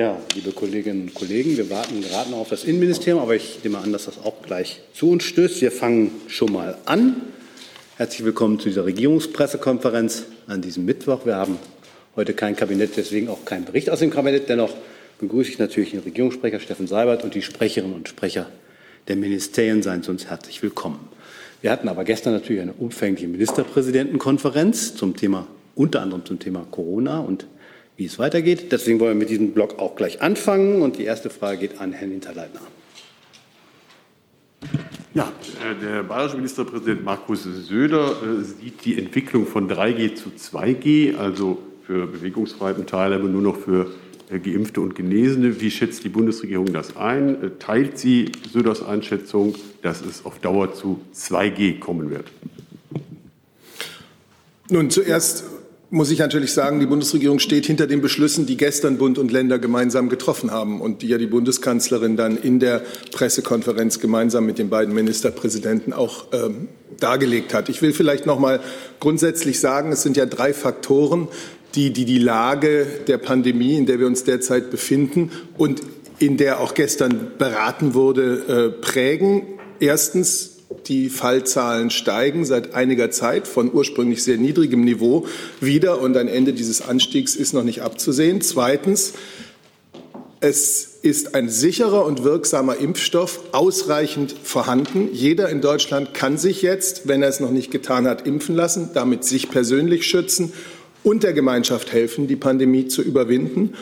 Ja, liebe Kolleginnen und Kollegen, wir warten gerade noch auf das Innenministerium, aber ich nehme an, dass das auch gleich zu uns stößt. Wir fangen schon mal an. Herzlich willkommen zu dieser Regierungspressekonferenz an diesem Mittwoch. Wir haben heute kein Kabinett, deswegen auch keinen Bericht aus dem Kabinett. Dennoch begrüße ich natürlich den Regierungssprecher Steffen Seibert und die Sprecherinnen und Sprecher der Ministerien. Seien Sie uns herzlich willkommen. Wir hatten aber gestern natürlich eine umfängliche Ministerpräsidentenkonferenz zum Thema, unter anderem zum Thema Corona und wie es weitergeht. Deswegen wollen wir mit diesem Block auch gleich anfangen. Und die erste Frage geht an Herrn Hinterleitner. Ja, äh, der bayerische Ministerpräsident Markus Söder äh, sieht die Entwicklung von 3G zu 2G, also für bewegungsfreien Teilhabe nur noch für äh, Geimpfte und Genesene. Wie schätzt die Bundesregierung das ein? Teilt sie Söders Einschätzung, dass es auf Dauer zu 2G kommen wird? Nun, zuerst muss ich natürlich sagen, die Bundesregierung steht hinter den Beschlüssen, die gestern Bund und Länder gemeinsam getroffen haben und die ja die Bundeskanzlerin dann in der Pressekonferenz gemeinsam mit den beiden Ministerpräsidenten auch ähm, dargelegt hat. Ich will vielleicht noch mal grundsätzlich sagen, es sind ja drei Faktoren, die, die die Lage der Pandemie, in der wir uns derzeit befinden und in der auch gestern beraten wurde, äh, prägen. Erstens die Fallzahlen steigen seit einiger Zeit von ursprünglich sehr niedrigem Niveau wieder und ein Ende dieses Anstiegs ist noch nicht abzusehen. Zweitens, es ist ein sicherer und wirksamer Impfstoff ausreichend vorhanden. Jeder in Deutschland kann sich jetzt, wenn er es noch nicht getan hat, impfen lassen, damit sich persönlich schützen und der Gemeinschaft helfen, die Pandemie zu überwinden.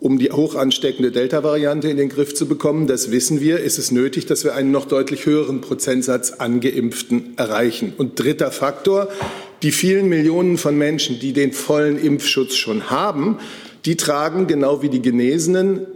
Um die hoch ansteckende Delta-Variante in den Griff zu bekommen, das wissen wir, ist es nötig, dass wir einen noch deutlich höheren Prozentsatz an Geimpften erreichen. Und dritter Faktor, die vielen Millionen von Menschen, die den vollen Impfschutz schon haben, die tragen genau wie die Genesenen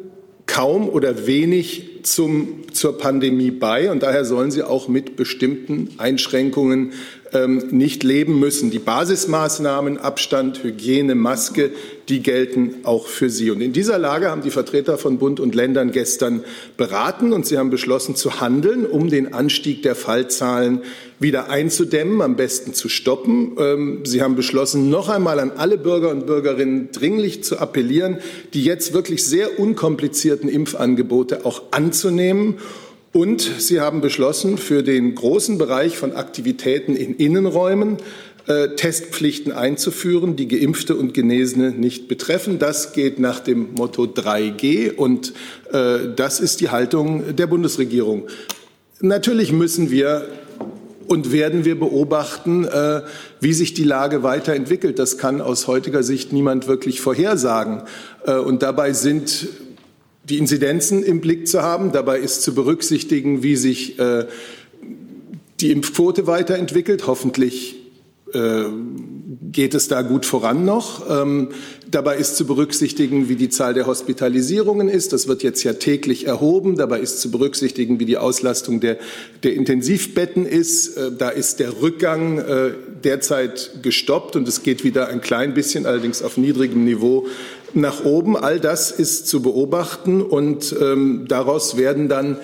kaum oder wenig zum, zur Pandemie bei. Und daher sollen sie auch mit bestimmten Einschränkungen ähm, nicht leben müssen. Die Basismaßnahmen Abstand, Hygiene, Maske, die gelten auch für sie. Und in dieser Lage haben die Vertreter von Bund und Ländern gestern beraten und sie haben beschlossen zu handeln, um den Anstieg der Fallzahlen wieder einzudämmen, am besten zu stoppen. Ähm, sie haben beschlossen, noch einmal an alle Bürger und Bürgerinnen dringlich zu appellieren, die jetzt wirklich sehr unkomplizierten Impfangebote auch anzunehmen und Sie haben beschlossen, für den großen Bereich von Aktivitäten in Innenräumen Testpflichten einzuführen, die Geimpfte und Genesene nicht betreffen. Das geht nach dem Motto 3G und äh, das ist die Haltung der Bundesregierung. Natürlich müssen wir und werden wir beobachten, äh, wie sich die Lage weiterentwickelt. Das kann aus heutiger Sicht niemand wirklich vorhersagen. Äh, und dabei sind die Inzidenzen im Blick zu haben. Dabei ist zu berücksichtigen, wie sich äh, die Impfquote weiterentwickelt. Hoffentlich äh, geht es da gut voran noch. Ähm, dabei ist zu berücksichtigen, wie die Zahl der Hospitalisierungen ist. Das wird jetzt ja täglich erhoben. Dabei ist zu berücksichtigen, wie die Auslastung der, der Intensivbetten ist. Äh, da ist der Rückgang äh, derzeit gestoppt und es geht wieder ein klein bisschen, allerdings auf niedrigem Niveau, nach oben. All das ist zu beobachten und ähm, daraus werden dann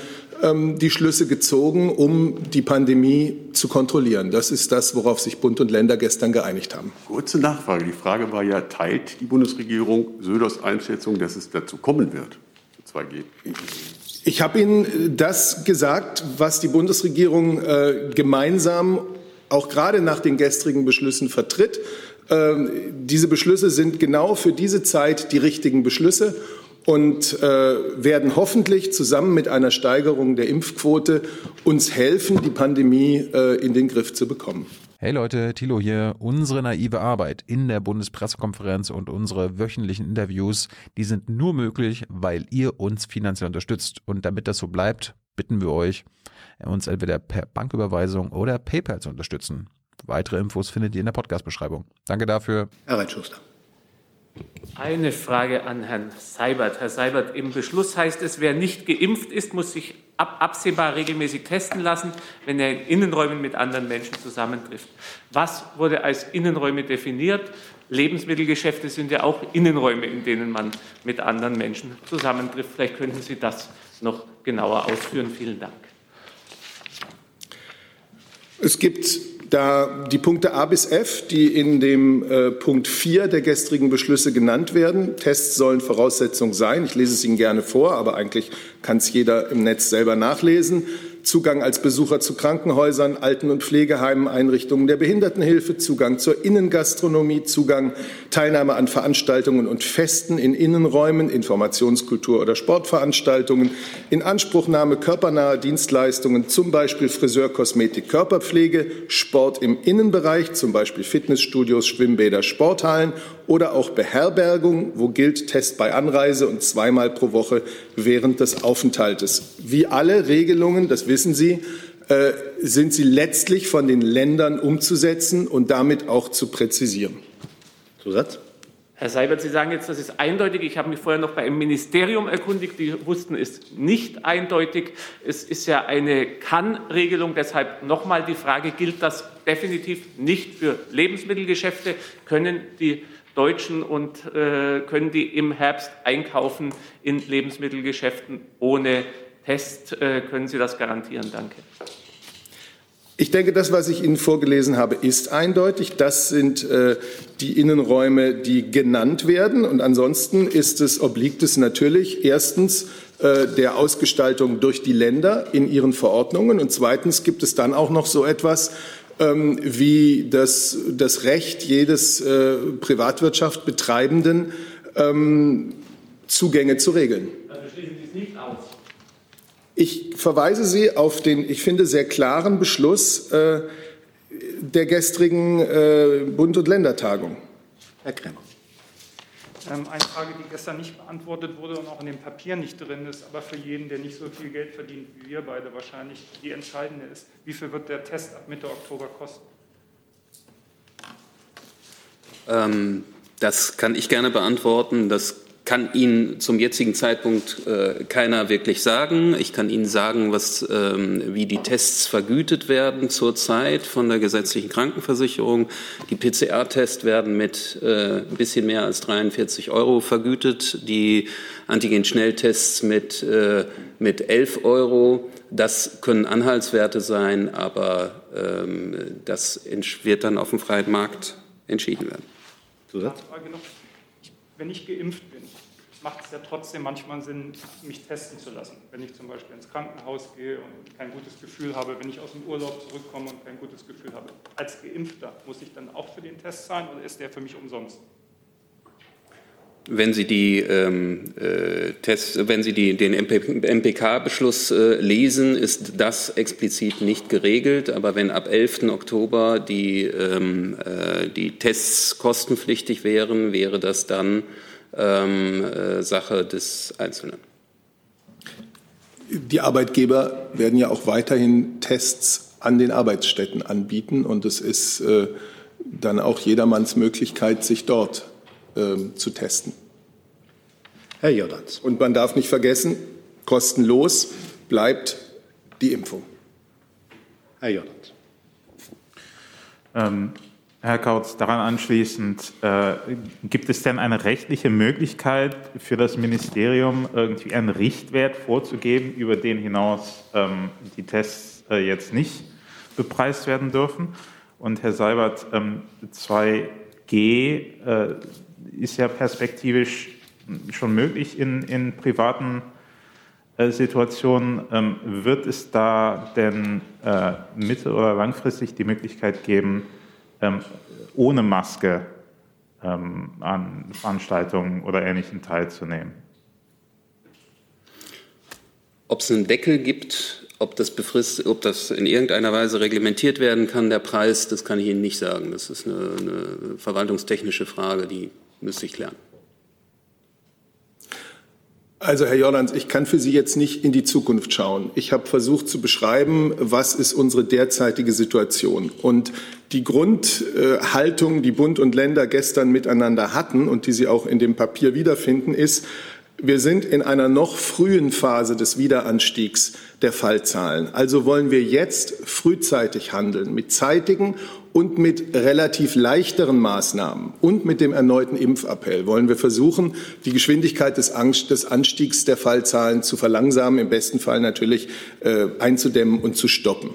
ähm, die Schlüsse gezogen, um die Pandemie zu kontrollieren. Das ist das, worauf sich Bund und Länder gestern geeinigt haben. Kurze Nachfrage. Die Frage war ja, teilt die Bundesregierung Söders Einschätzung, dass es dazu kommen wird, zu 2G? Ich habe Ihnen das gesagt, was die Bundesregierung äh, gemeinsam auch gerade nach den gestrigen Beschlüssen vertritt. Ähm, diese Beschlüsse sind genau für diese Zeit die richtigen Beschlüsse und äh, werden hoffentlich zusammen mit einer Steigerung der Impfquote uns helfen, die Pandemie äh, in den Griff zu bekommen. Hey Leute, Thilo hier. Unsere naive Arbeit in der Bundespressekonferenz und unsere wöchentlichen Interviews, die sind nur möglich, weil ihr uns finanziell unterstützt. Und damit das so bleibt, bitten wir euch, uns entweder per Banküberweisung oder PayPal zu unterstützen. Weitere Infos findet ihr in der Podcast-Beschreibung. Danke dafür. Herr Reitschuster. Eine Frage an Herrn Seibert. Herr Seibert, im Beschluss heißt es, wer nicht geimpft ist, muss sich ab absehbar regelmäßig testen lassen, wenn er in Innenräumen mit anderen Menschen zusammentrifft. Was wurde als Innenräume definiert? Lebensmittelgeschäfte sind ja auch Innenräume, in denen man mit anderen Menschen zusammentrifft. Vielleicht könnten Sie das noch genauer ausführen. Vielen Dank. Es gibt da die Punkte A bis F, die in dem äh, Punkt 4 der gestrigen Beschlüsse genannt werden, Tests sollen Voraussetzung sein. Ich lese es Ihnen gerne vor, aber eigentlich kann es jeder im Netz selber nachlesen. Zugang als Besucher zu Krankenhäusern, Alten- und Pflegeheimen, Einrichtungen der Behindertenhilfe, Zugang zur Innengastronomie, Zugang, Teilnahme an Veranstaltungen und Festen in Innenräumen, Informationskultur oder Sportveranstaltungen, Inanspruchnahme körpernaher Dienstleistungen, zum Beispiel Friseur, Kosmetik, Körperpflege, Sport im Innenbereich, zum Beispiel Fitnessstudios, Schwimmbäder, Sporthallen oder auch Beherbergung, wo gilt Test bei Anreise und zweimal pro Woche während des Aufenthaltes. Wie alle Regelungen, das wissen Sie, äh, sind sie letztlich von den Ländern umzusetzen und damit auch zu präzisieren. Zusatz? Herr Seibert, Sie sagen jetzt, das ist eindeutig. Ich habe mich vorher noch bei einem Ministerium erkundigt. Die wussten, es nicht eindeutig. Es ist ja eine Kann-Regelung. Deshalb nochmal die Frage, gilt das definitiv nicht für Lebensmittelgeschäfte? Können die Deutschen und äh, können die im Herbst einkaufen in Lebensmittelgeschäften ohne Test? Äh, können Sie das garantieren? Danke. Ich denke, das, was ich Ihnen vorgelesen habe, ist eindeutig. Das sind äh, die Innenräume, die genannt werden. Und ansonsten ist es, obliegt es natürlich erstens äh, der Ausgestaltung durch die Länder in ihren Verordnungen. Und zweitens gibt es dann auch noch so etwas ähm, wie das, das Recht jedes äh, Privatwirtschaft ähm, Zugänge zu regeln. Also schließen Sie es nicht aus. Ich verweise Sie auf den, ich finde, sehr klaren Beschluss äh, der gestrigen äh, Bund- und Ländertagung. Herr Krämer. Ähm, eine Frage, die gestern nicht beantwortet wurde und auch in dem Papier nicht drin ist, aber für jeden, der nicht so viel Geld verdient wie wir beide wahrscheinlich die entscheidende ist. Wie viel wird der Test ab Mitte Oktober kosten? Ähm, das kann ich gerne beantworten. Das kann Ihnen zum jetzigen Zeitpunkt äh, keiner wirklich sagen. Ich kann Ihnen sagen, was, ähm, wie die Tests vergütet werden zurzeit von der gesetzlichen Krankenversicherung. Die PCR-Tests werden mit äh, ein bisschen mehr als 43 Euro vergütet, die Antigen-Schnelltests mit, äh, mit 11 Euro. Das können Anhaltswerte sein, aber ähm, das wird dann auf dem freien Markt entschieden werden. Zusatz? Wenn ich geimpft bin, macht es ja trotzdem manchmal Sinn, mich testen zu lassen. Wenn ich zum Beispiel ins Krankenhaus gehe und kein gutes Gefühl habe, wenn ich aus dem Urlaub zurückkomme und kein gutes Gefühl habe. Als Geimpfter muss ich dann auch für den Test zahlen oder ist der für mich umsonst? Wenn Sie die ähm, äh, Tests, wenn Sie die, den MPK-Beschluss äh, lesen, ist das explizit nicht geregelt. Aber wenn ab 11. Oktober die, ähm, äh, die Tests kostenpflichtig wären, wäre das dann ähm, äh, Sache des Einzelnen. Die Arbeitgeber werden ja auch weiterhin Tests an den Arbeitsstätten anbieten und es ist äh, dann auch jedermanns Möglichkeit, sich dort äh, zu testen. Herr Jordans. Und man darf nicht vergessen, kostenlos bleibt die Impfung. Herr Jordans. Ähm, Herr Kautz, daran anschließend, äh, gibt es denn eine rechtliche Möglichkeit für das Ministerium, irgendwie einen Richtwert vorzugeben, über den hinaus ähm, die Tests äh, jetzt nicht bepreist werden dürfen? Und Herr Seibert, ähm, 2G äh, ist ja perspektivisch schon möglich in, in privaten äh, Situationen. Ähm, wird es da denn äh, mittel- oder langfristig die Möglichkeit geben, ähm, ohne Maske ähm, an Veranstaltungen oder Ähnlichem teilzunehmen. Ob es einen Deckel gibt, ob das, befrist, ob das in irgendeiner Weise reglementiert werden kann, der Preis, das kann ich Ihnen nicht sagen. Das ist eine, eine verwaltungstechnische Frage, die müsste ich klären. Also Herr Jordans, ich kann für Sie jetzt nicht in die Zukunft schauen. Ich habe versucht zu beschreiben, was ist unsere derzeitige Situation. Und die Grundhaltung, die Bund und Länder gestern miteinander hatten und die Sie auch in dem Papier wiederfinden, ist, wir sind in einer noch frühen Phase des Wiederanstiegs der Fallzahlen. Also wollen wir jetzt frühzeitig handeln mit zeitigen und mit relativ leichteren Maßnahmen und mit dem erneuten Impfappell wollen wir versuchen, die Geschwindigkeit des, Anstiegs der Fallzahlen zu verlangsamen, im besten Fall natürlich äh, einzudämmen und zu stoppen.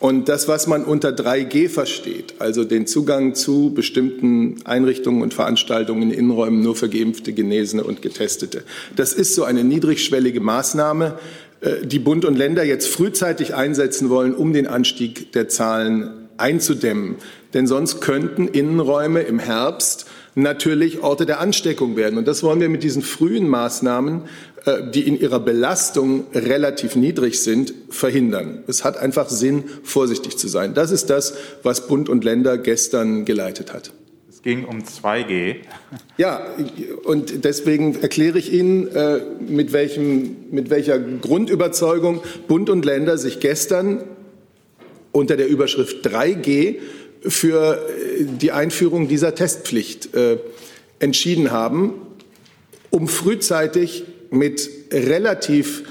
Und das, was man unter 3G versteht, also den Zugang zu bestimmten Einrichtungen und Veranstaltungen in Innenräumen nur für Geimpfte, Genesene und Getestete, das ist so eine niedrigschwellige Maßnahme, äh, die Bund und Länder jetzt frühzeitig einsetzen wollen, um den Anstieg der Zahlen einzudämmen. Denn sonst könnten Innenräume im Herbst natürlich Orte der Ansteckung werden. Und das wollen wir mit diesen frühen Maßnahmen, äh, die in ihrer Belastung relativ niedrig sind, verhindern. Es hat einfach Sinn, vorsichtig zu sein. Das ist das, was Bund und Länder gestern geleitet hat. Es ging um 2G. Ja, und deswegen erkläre ich Ihnen, äh, mit, welchem, mit welcher Grundüberzeugung Bund und Länder sich gestern unter der Überschrift 3G für äh, die Einführung dieser Testpflicht äh, entschieden haben, um frühzeitig mit relativ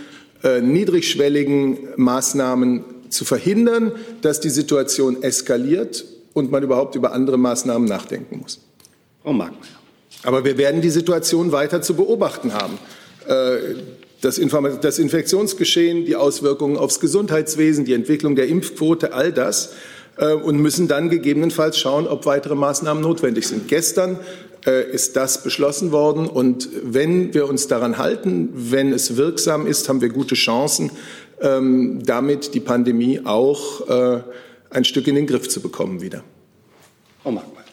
äh, niedrigschwelligen Maßnahmen zu verhindern, dass die Situation eskaliert und man überhaupt über andere Maßnahmen nachdenken muss. Frau Markmeier. Aber wir werden die Situation weiter zu beobachten haben. Das, das Infektionsgeschehen, die Auswirkungen aufs Gesundheitswesen, die Entwicklung der Impfquote, all das äh, und müssen dann gegebenenfalls schauen, ob weitere Maßnahmen notwendig sind. Gestern äh, ist das beschlossen worden und wenn wir uns daran halten, wenn es wirksam ist, haben wir gute Chancen, ähm, damit die Pandemie auch äh, ein Stück in den Griff zu bekommen wieder. Frau Markmann.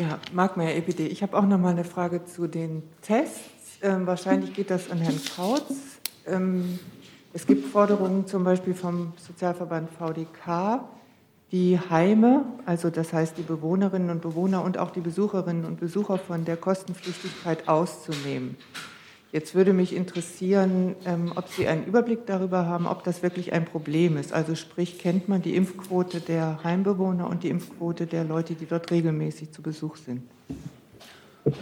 Ja, Markmeier, EPD. Ich habe auch noch mal eine Frage zu den Tests. Ähm, wahrscheinlich geht das an Herrn Kautz. Ähm, es gibt Forderungen zum Beispiel vom Sozialverband VDK, die Heime, also das heißt die Bewohnerinnen und Bewohner und auch die Besucherinnen und Besucher von der Kostenpflichtigkeit auszunehmen. Jetzt würde mich interessieren, ähm, ob Sie einen Überblick darüber haben, ob das wirklich ein Problem ist. Also sprich, kennt man die Impfquote der Heimbewohner und die Impfquote der Leute, die dort regelmäßig zu Besuch sind?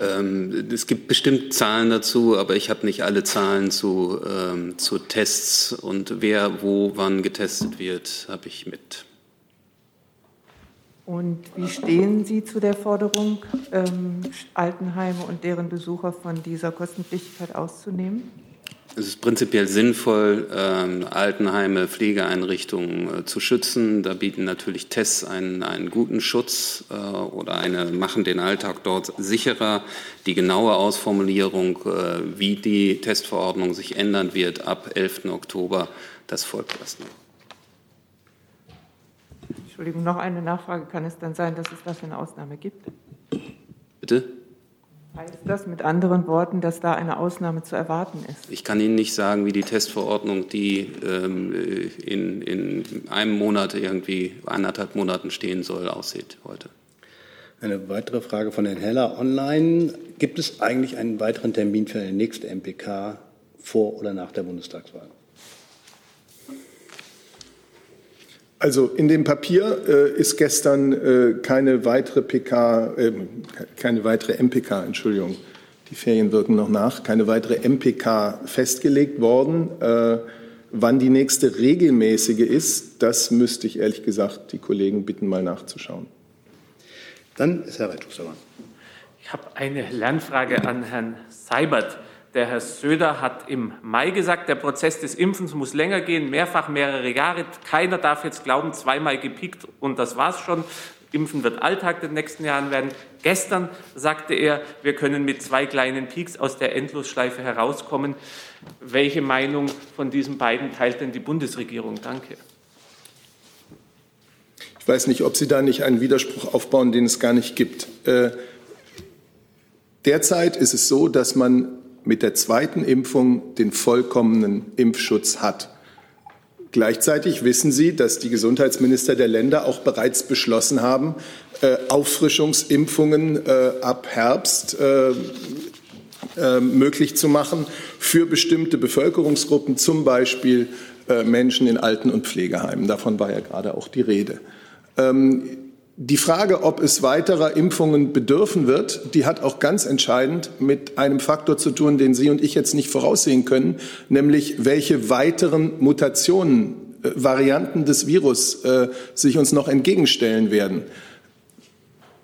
Ähm, es gibt bestimmt Zahlen dazu, aber ich habe nicht alle Zahlen zu, ähm, zu Tests und wer wo wann getestet wird, habe ich mit. Und wie stehen Sie zu der Forderung, ähm, Altenheime und deren Besucher von dieser Kostenpflichtigkeit auszunehmen? Es ist prinzipiell sinnvoll, ähm, Altenheime, Pflegeeinrichtungen äh, zu schützen. Da bieten natürlich Tests einen, einen guten Schutz äh, oder eine, machen den Alltag dort sicherer. Die genaue Ausformulierung, äh, wie die Testverordnung sich ändern wird ab 11. Oktober, das folgt erst noch. Entschuldigung, noch eine Nachfrage. Kann es dann sein, dass es dafür eine Ausnahme gibt? Bitte? Heißt das mit anderen Worten, dass da eine Ausnahme zu erwarten ist? Ich kann Ihnen nicht sagen, wie die Testverordnung, die ähm, in, in einem Monat irgendwie anderthalb Monaten stehen soll, aussieht heute. Eine weitere Frage von Herrn Heller online. Gibt es eigentlich einen weiteren Termin für eine nächste MPK vor oder nach der Bundestagswahl? Also in dem Papier äh, ist gestern äh, keine weitere PK, äh, keine weitere MPK, Entschuldigung, die Ferien wirken noch nach, keine weitere MPK festgelegt worden. Äh, wann die nächste regelmäßige ist, das müsste ich ehrlich gesagt die Kollegen bitten, mal nachzuschauen. Dann ist Herr Reitschuster dran. Ich habe eine Lernfrage an Herrn Seibert. Der Herr Söder hat im Mai gesagt, der Prozess des Impfens muss länger gehen, mehrfach mehrere Jahre. Keiner darf jetzt glauben, zweimal gepickt und das war's schon. Impfen wird Alltag in den nächsten Jahren werden. Gestern sagte er, wir können mit zwei kleinen Peaks aus der Endlosschleife herauskommen. Welche Meinung von diesen beiden teilt denn die Bundesregierung? Danke. Ich weiß nicht, ob Sie da nicht einen Widerspruch aufbauen, den es gar nicht gibt. Äh, derzeit ist es so, dass man mit der zweiten Impfung den vollkommenen Impfschutz hat. Gleichzeitig wissen Sie, dass die Gesundheitsminister der Länder auch bereits beschlossen haben, äh, Auffrischungsimpfungen äh, ab Herbst äh, äh möglich zu machen für bestimmte Bevölkerungsgruppen, zum Beispiel äh, Menschen in Alten- und Pflegeheimen. Davon war ja gerade auch die Rede. Ähm, die Frage, ob es weiterer Impfungen bedürfen wird, die hat auch ganz entscheidend mit einem Faktor zu tun, den Sie und ich jetzt nicht voraussehen können, nämlich welche weiteren Mutationen, äh, Varianten des Virus äh, sich uns noch entgegenstellen werden.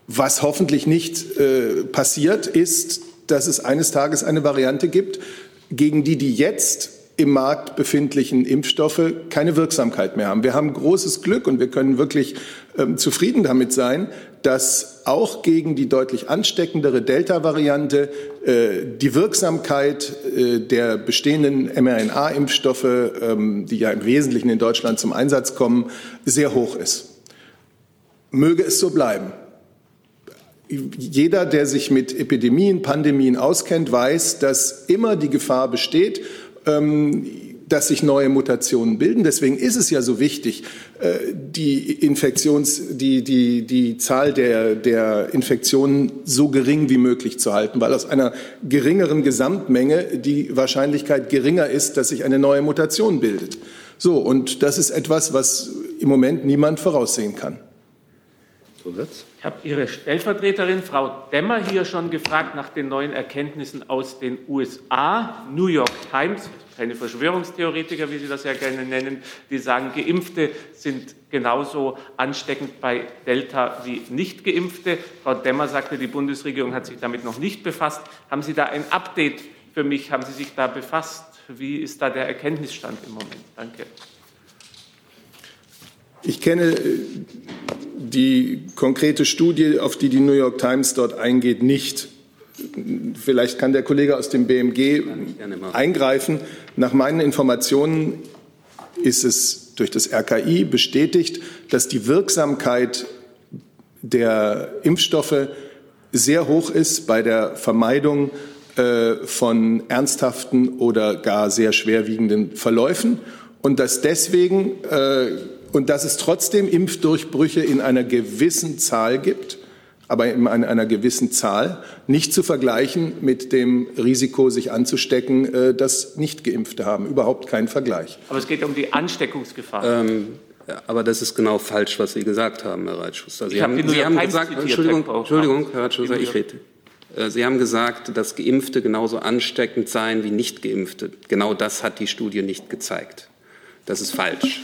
Was hoffentlich nicht äh, passiert, ist, dass es eines Tages eine Variante gibt, gegen die die jetzt im Markt befindlichen Impfstoffe keine Wirksamkeit mehr haben. Wir haben großes Glück und wir können wirklich ähm, zufrieden damit sein, dass auch gegen die deutlich ansteckendere Delta-Variante äh, die Wirksamkeit äh, der bestehenden mRNA-Impfstoffe, ähm, die ja im Wesentlichen in Deutschland zum Einsatz kommen, sehr hoch ist. Möge es so bleiben. Jeder, der sich mit Epidemien, Pandemien auskennt, weiß, dass immer die Gefahr besteht, ähm, dass sich neue Mutationen bilden. Deswegen ist es ja so wichtig, die Infektions, die, die, die Zahl der, der Infektionen so gering wie möglich zu halten, weil aus einer geringeren Gesamtmenge die Wahrscheinlichkeit geringer ist, dass sich eine neue Mutation bildet. So, und das ist etwas, was im Moment niemand voraussehen kann. Zusatz? Ich habe Ihre Stellvertreterin, Frau Demmer, hier schon gefragt nach den neuen Erkenntnissen aus den USA. New York Times, keine Verschwörungstheoretiker, wie Sie das ja gerne nennen, die sagen, Geimpfte sind genauso ansteckend bei Delta wie Nicht-Geimpfte. Frau Demmer sagte, die Bundesregierung hat sich damit noch nicht befasst. Haben Sie da ein Update für mich? Haben Sie sich da befasst? Wie ist da der Erkenntnisstand im Moment? Danke. Ich kenne die konkrete Studie, auf die die New York Times dort eingeht, nicht. Vielleicht kann der Kollege aus dem BMG eingreifen. Nach meinen Informationen ist es durch das RKI bestätigt, dass die Wirksamkeit der Impfstoffe sehr hoch ist bei der Vermeidung äh, von ernsthaften oder gar sehr schwerwiegenden Verläufen und dass deswegen äh, und dass es trotzdem Impfdurchbrüche in einer gewissen Zahl gibt, aber in einer gewissen Zahl, nicht zu vergleichen mit dem Risiko, sich anzustecken, äh, das Nicht-Geimpfte haben. Überhaupt kein Vergleich. Aber es geht um die Ansteckungsgefahr. Ähm, aber das ist genau falsch, was Sie gesagt haben, Herr Reitschuster. Sie ich haben, Sie haben gesagt, Entschuldigung, Entschuldigung, Herr Reitschuster, ich rede. Äh, Sie haben gesagt, dass Geimpfte genauso ansteckend seien wie Nicht-Geimpfte. Genau das hat die Studie nicht gezeigt. Das ist falsch.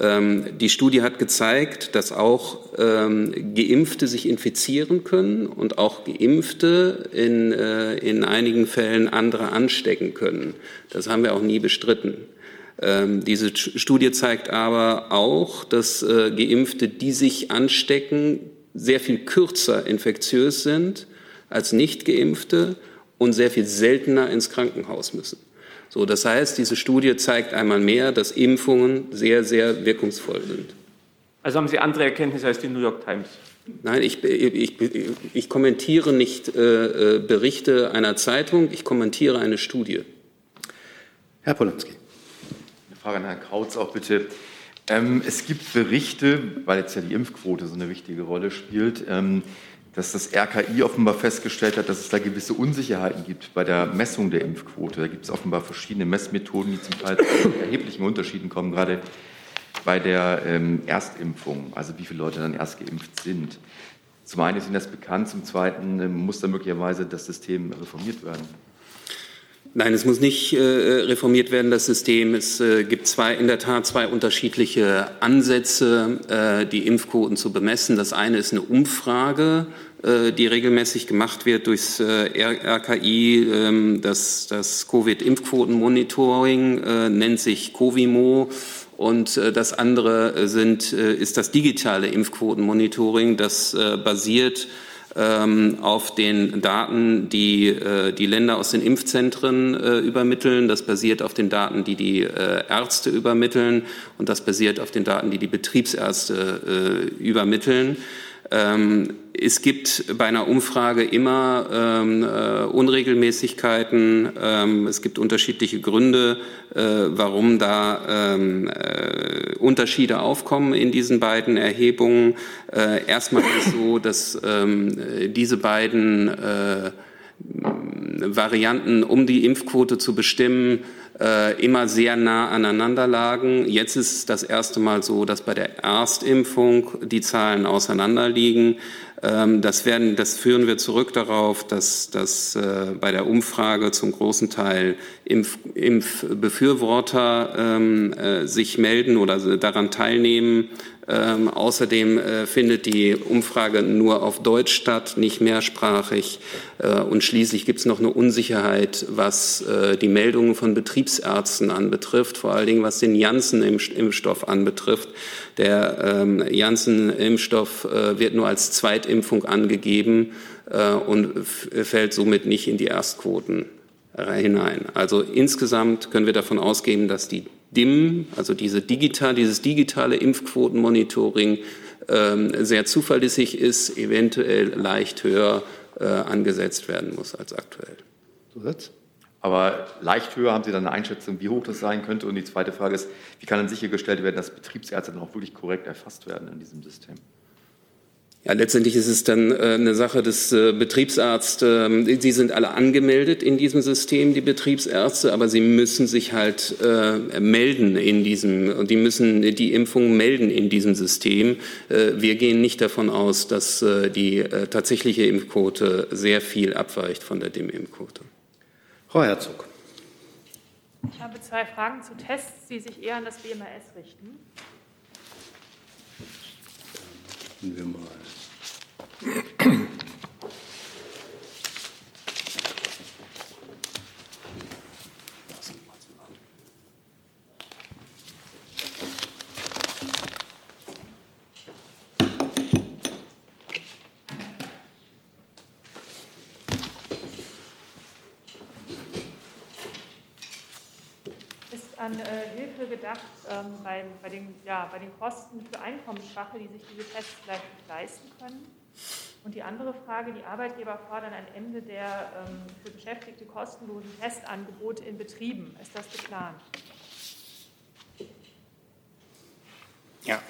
Ähm, die Studie hat gezeigt, dass auch ähm, Geimpfte sich infizieren können und auch Geimpfte in, äh, in einigen Fällen andere anstecken können. Das haben wir auch nie bestritten. Ähm, diese Studie zeigt aber auch, dass äh, Geimpfte, die sich anstecken, sehr viel kürzer infektiös sind als Nicht-Geimpfte und sehr viel seltener ins Krankenhaus müssen. So, das heißt, diese Studie zeigt einmal mehr, dass Impfungen sehr, sehr wirkungsvoll sind. Also haben Sie andere Erkenntnisse als die New York Times? Nein, ich, ich, ich kommentiere nicht äh, äh, Berichte einer Zeitung, ich kommentiere eine Studie. Herr Polanski. Eine Frage an Herrn Kautz auch bitte. Ähm, es gibt Berichte, weil jetzt ja die Impfquote so eine wichtige Rolle spielt, ähm, dass das RKI offenbar festgestellt hat, dass es da gewisse Unsicherheiten gibt bei der Messung der Impfquote. Da gibt es offenbar verschiedene Messmethoden, die zum Teil zu erheblichen Unterschieden kommen, gerade bei der ähm, Erstimpfung, also wie viele Leute dann erst geimpft sind. Zum einen ist Ihnen das bekannt, zum zweiten äh, muss da möglicherweise das System reformiert werden. Nein, es muss nicht äh, reformiert werden, das System. Es äh, gibt zwei, in der Tat zwei unterschiedliche Ansätze, äh, die Impfquoten zu bemessen. Das eine ist eine Umfrage äh, die regelmäßig gemacht wird durchs äh, RKI. Ähm, das, das Covid-Impfquoten-Monitoring äh, nennt sich Covimo. Und das andere sind, ist das digitale Impfquoten-Monitoring. Das basiert auf den Daten, die die Länder aus den Impfzentren übermitteln. Das basiert auf den Daten, die die Ärzte übermitteln. Und das basiert auf den Daten, die die Betriebsärzte übermitteln. Ähm, es gibt bei einer Umfrage immer ähm, äh, Unregelmäßigkeiten. Ähm, es gibt unterschiedliche Gründe, äh, warum da ähm, äh, Unterschiede aufkommen in diesen beiden Erhebungen. Äh, erstmal ist es so, dass ähm, diese beiden äh, Varianten, um die Impfquote zu bestimmen, äh, immer sehr nah aneinander lagen. Jetzt ist es das erste Mal so, dass bei der Erstimpfung die Zahlen auseinanderliegen. Ähm, das, werden, das führen wir zurück darauf, dass, dass äh, bei der Umfrage zum großen Teil Impf, Impfbefürworter ähm, äh, sich melden oder daran teilnehmen. Ähm, außerdem äh, findet die Umfrage nur auf Deutsch statt, nicht mehrsprachig. Äh, und schließlich gibt es noch eine Unsicherheit, was äh, die Meldungen von Betriebsärzten anbetrifft, vor allen Dingen was den Janssen-Impfstoff anbetrifft. Der ähm, Janssen-Impfstoff äh, wird nur als Zweitimpfung angegeben äh, und fällt somit nicht in die Erstquoten hinein. Also insgesamt können wir davon ausgehen, dass die DIM, also diese digital, dieses digitale Impfquotenmonitoring, ähm, sehr zuverlässig ist, eventuell leicht höher äh, angesetzt werden muss als aktuell. Zusatz? Aber leicht höher haben Sie dann eine Einschätzung, wie hoch das sein könnte? Und die zweite Frage ist, wie kann dann sichergestellt werden, dass Betriebsärzte dann auch wirklich korrekt erfasst werden in diesem System? Ja, letztendlich ist es dann äh, eine Sache des äh, Betriebsarztes. Ähm, sie sind alle angemeldet in diesem System, die Betriebsärzte, aber sie müssen sich halt äh, melden in diesem, und die müssen die Impfung melden in diesem System. Wir gehen nicht davon aus, dass die tatsächliche Impfquote sehr viel abweicht von der DIM-Impfquote. Frau Herzog. Ich habe zwei Fragen zu Tests, die sich eher an das BMAS richten. Wir mal. An äh, gedacht ähm, bei, bei, den, ja, bei den Kosten für Einkommensschwache, die sich diese Tests vielleicht nicht leisten können? Und die andere Frage, die Arbeitgeber fordern ein Ende der ähm, für Beschäftigte kostenlosen Testangebote in Betrieben. Ist das geplant? Ja,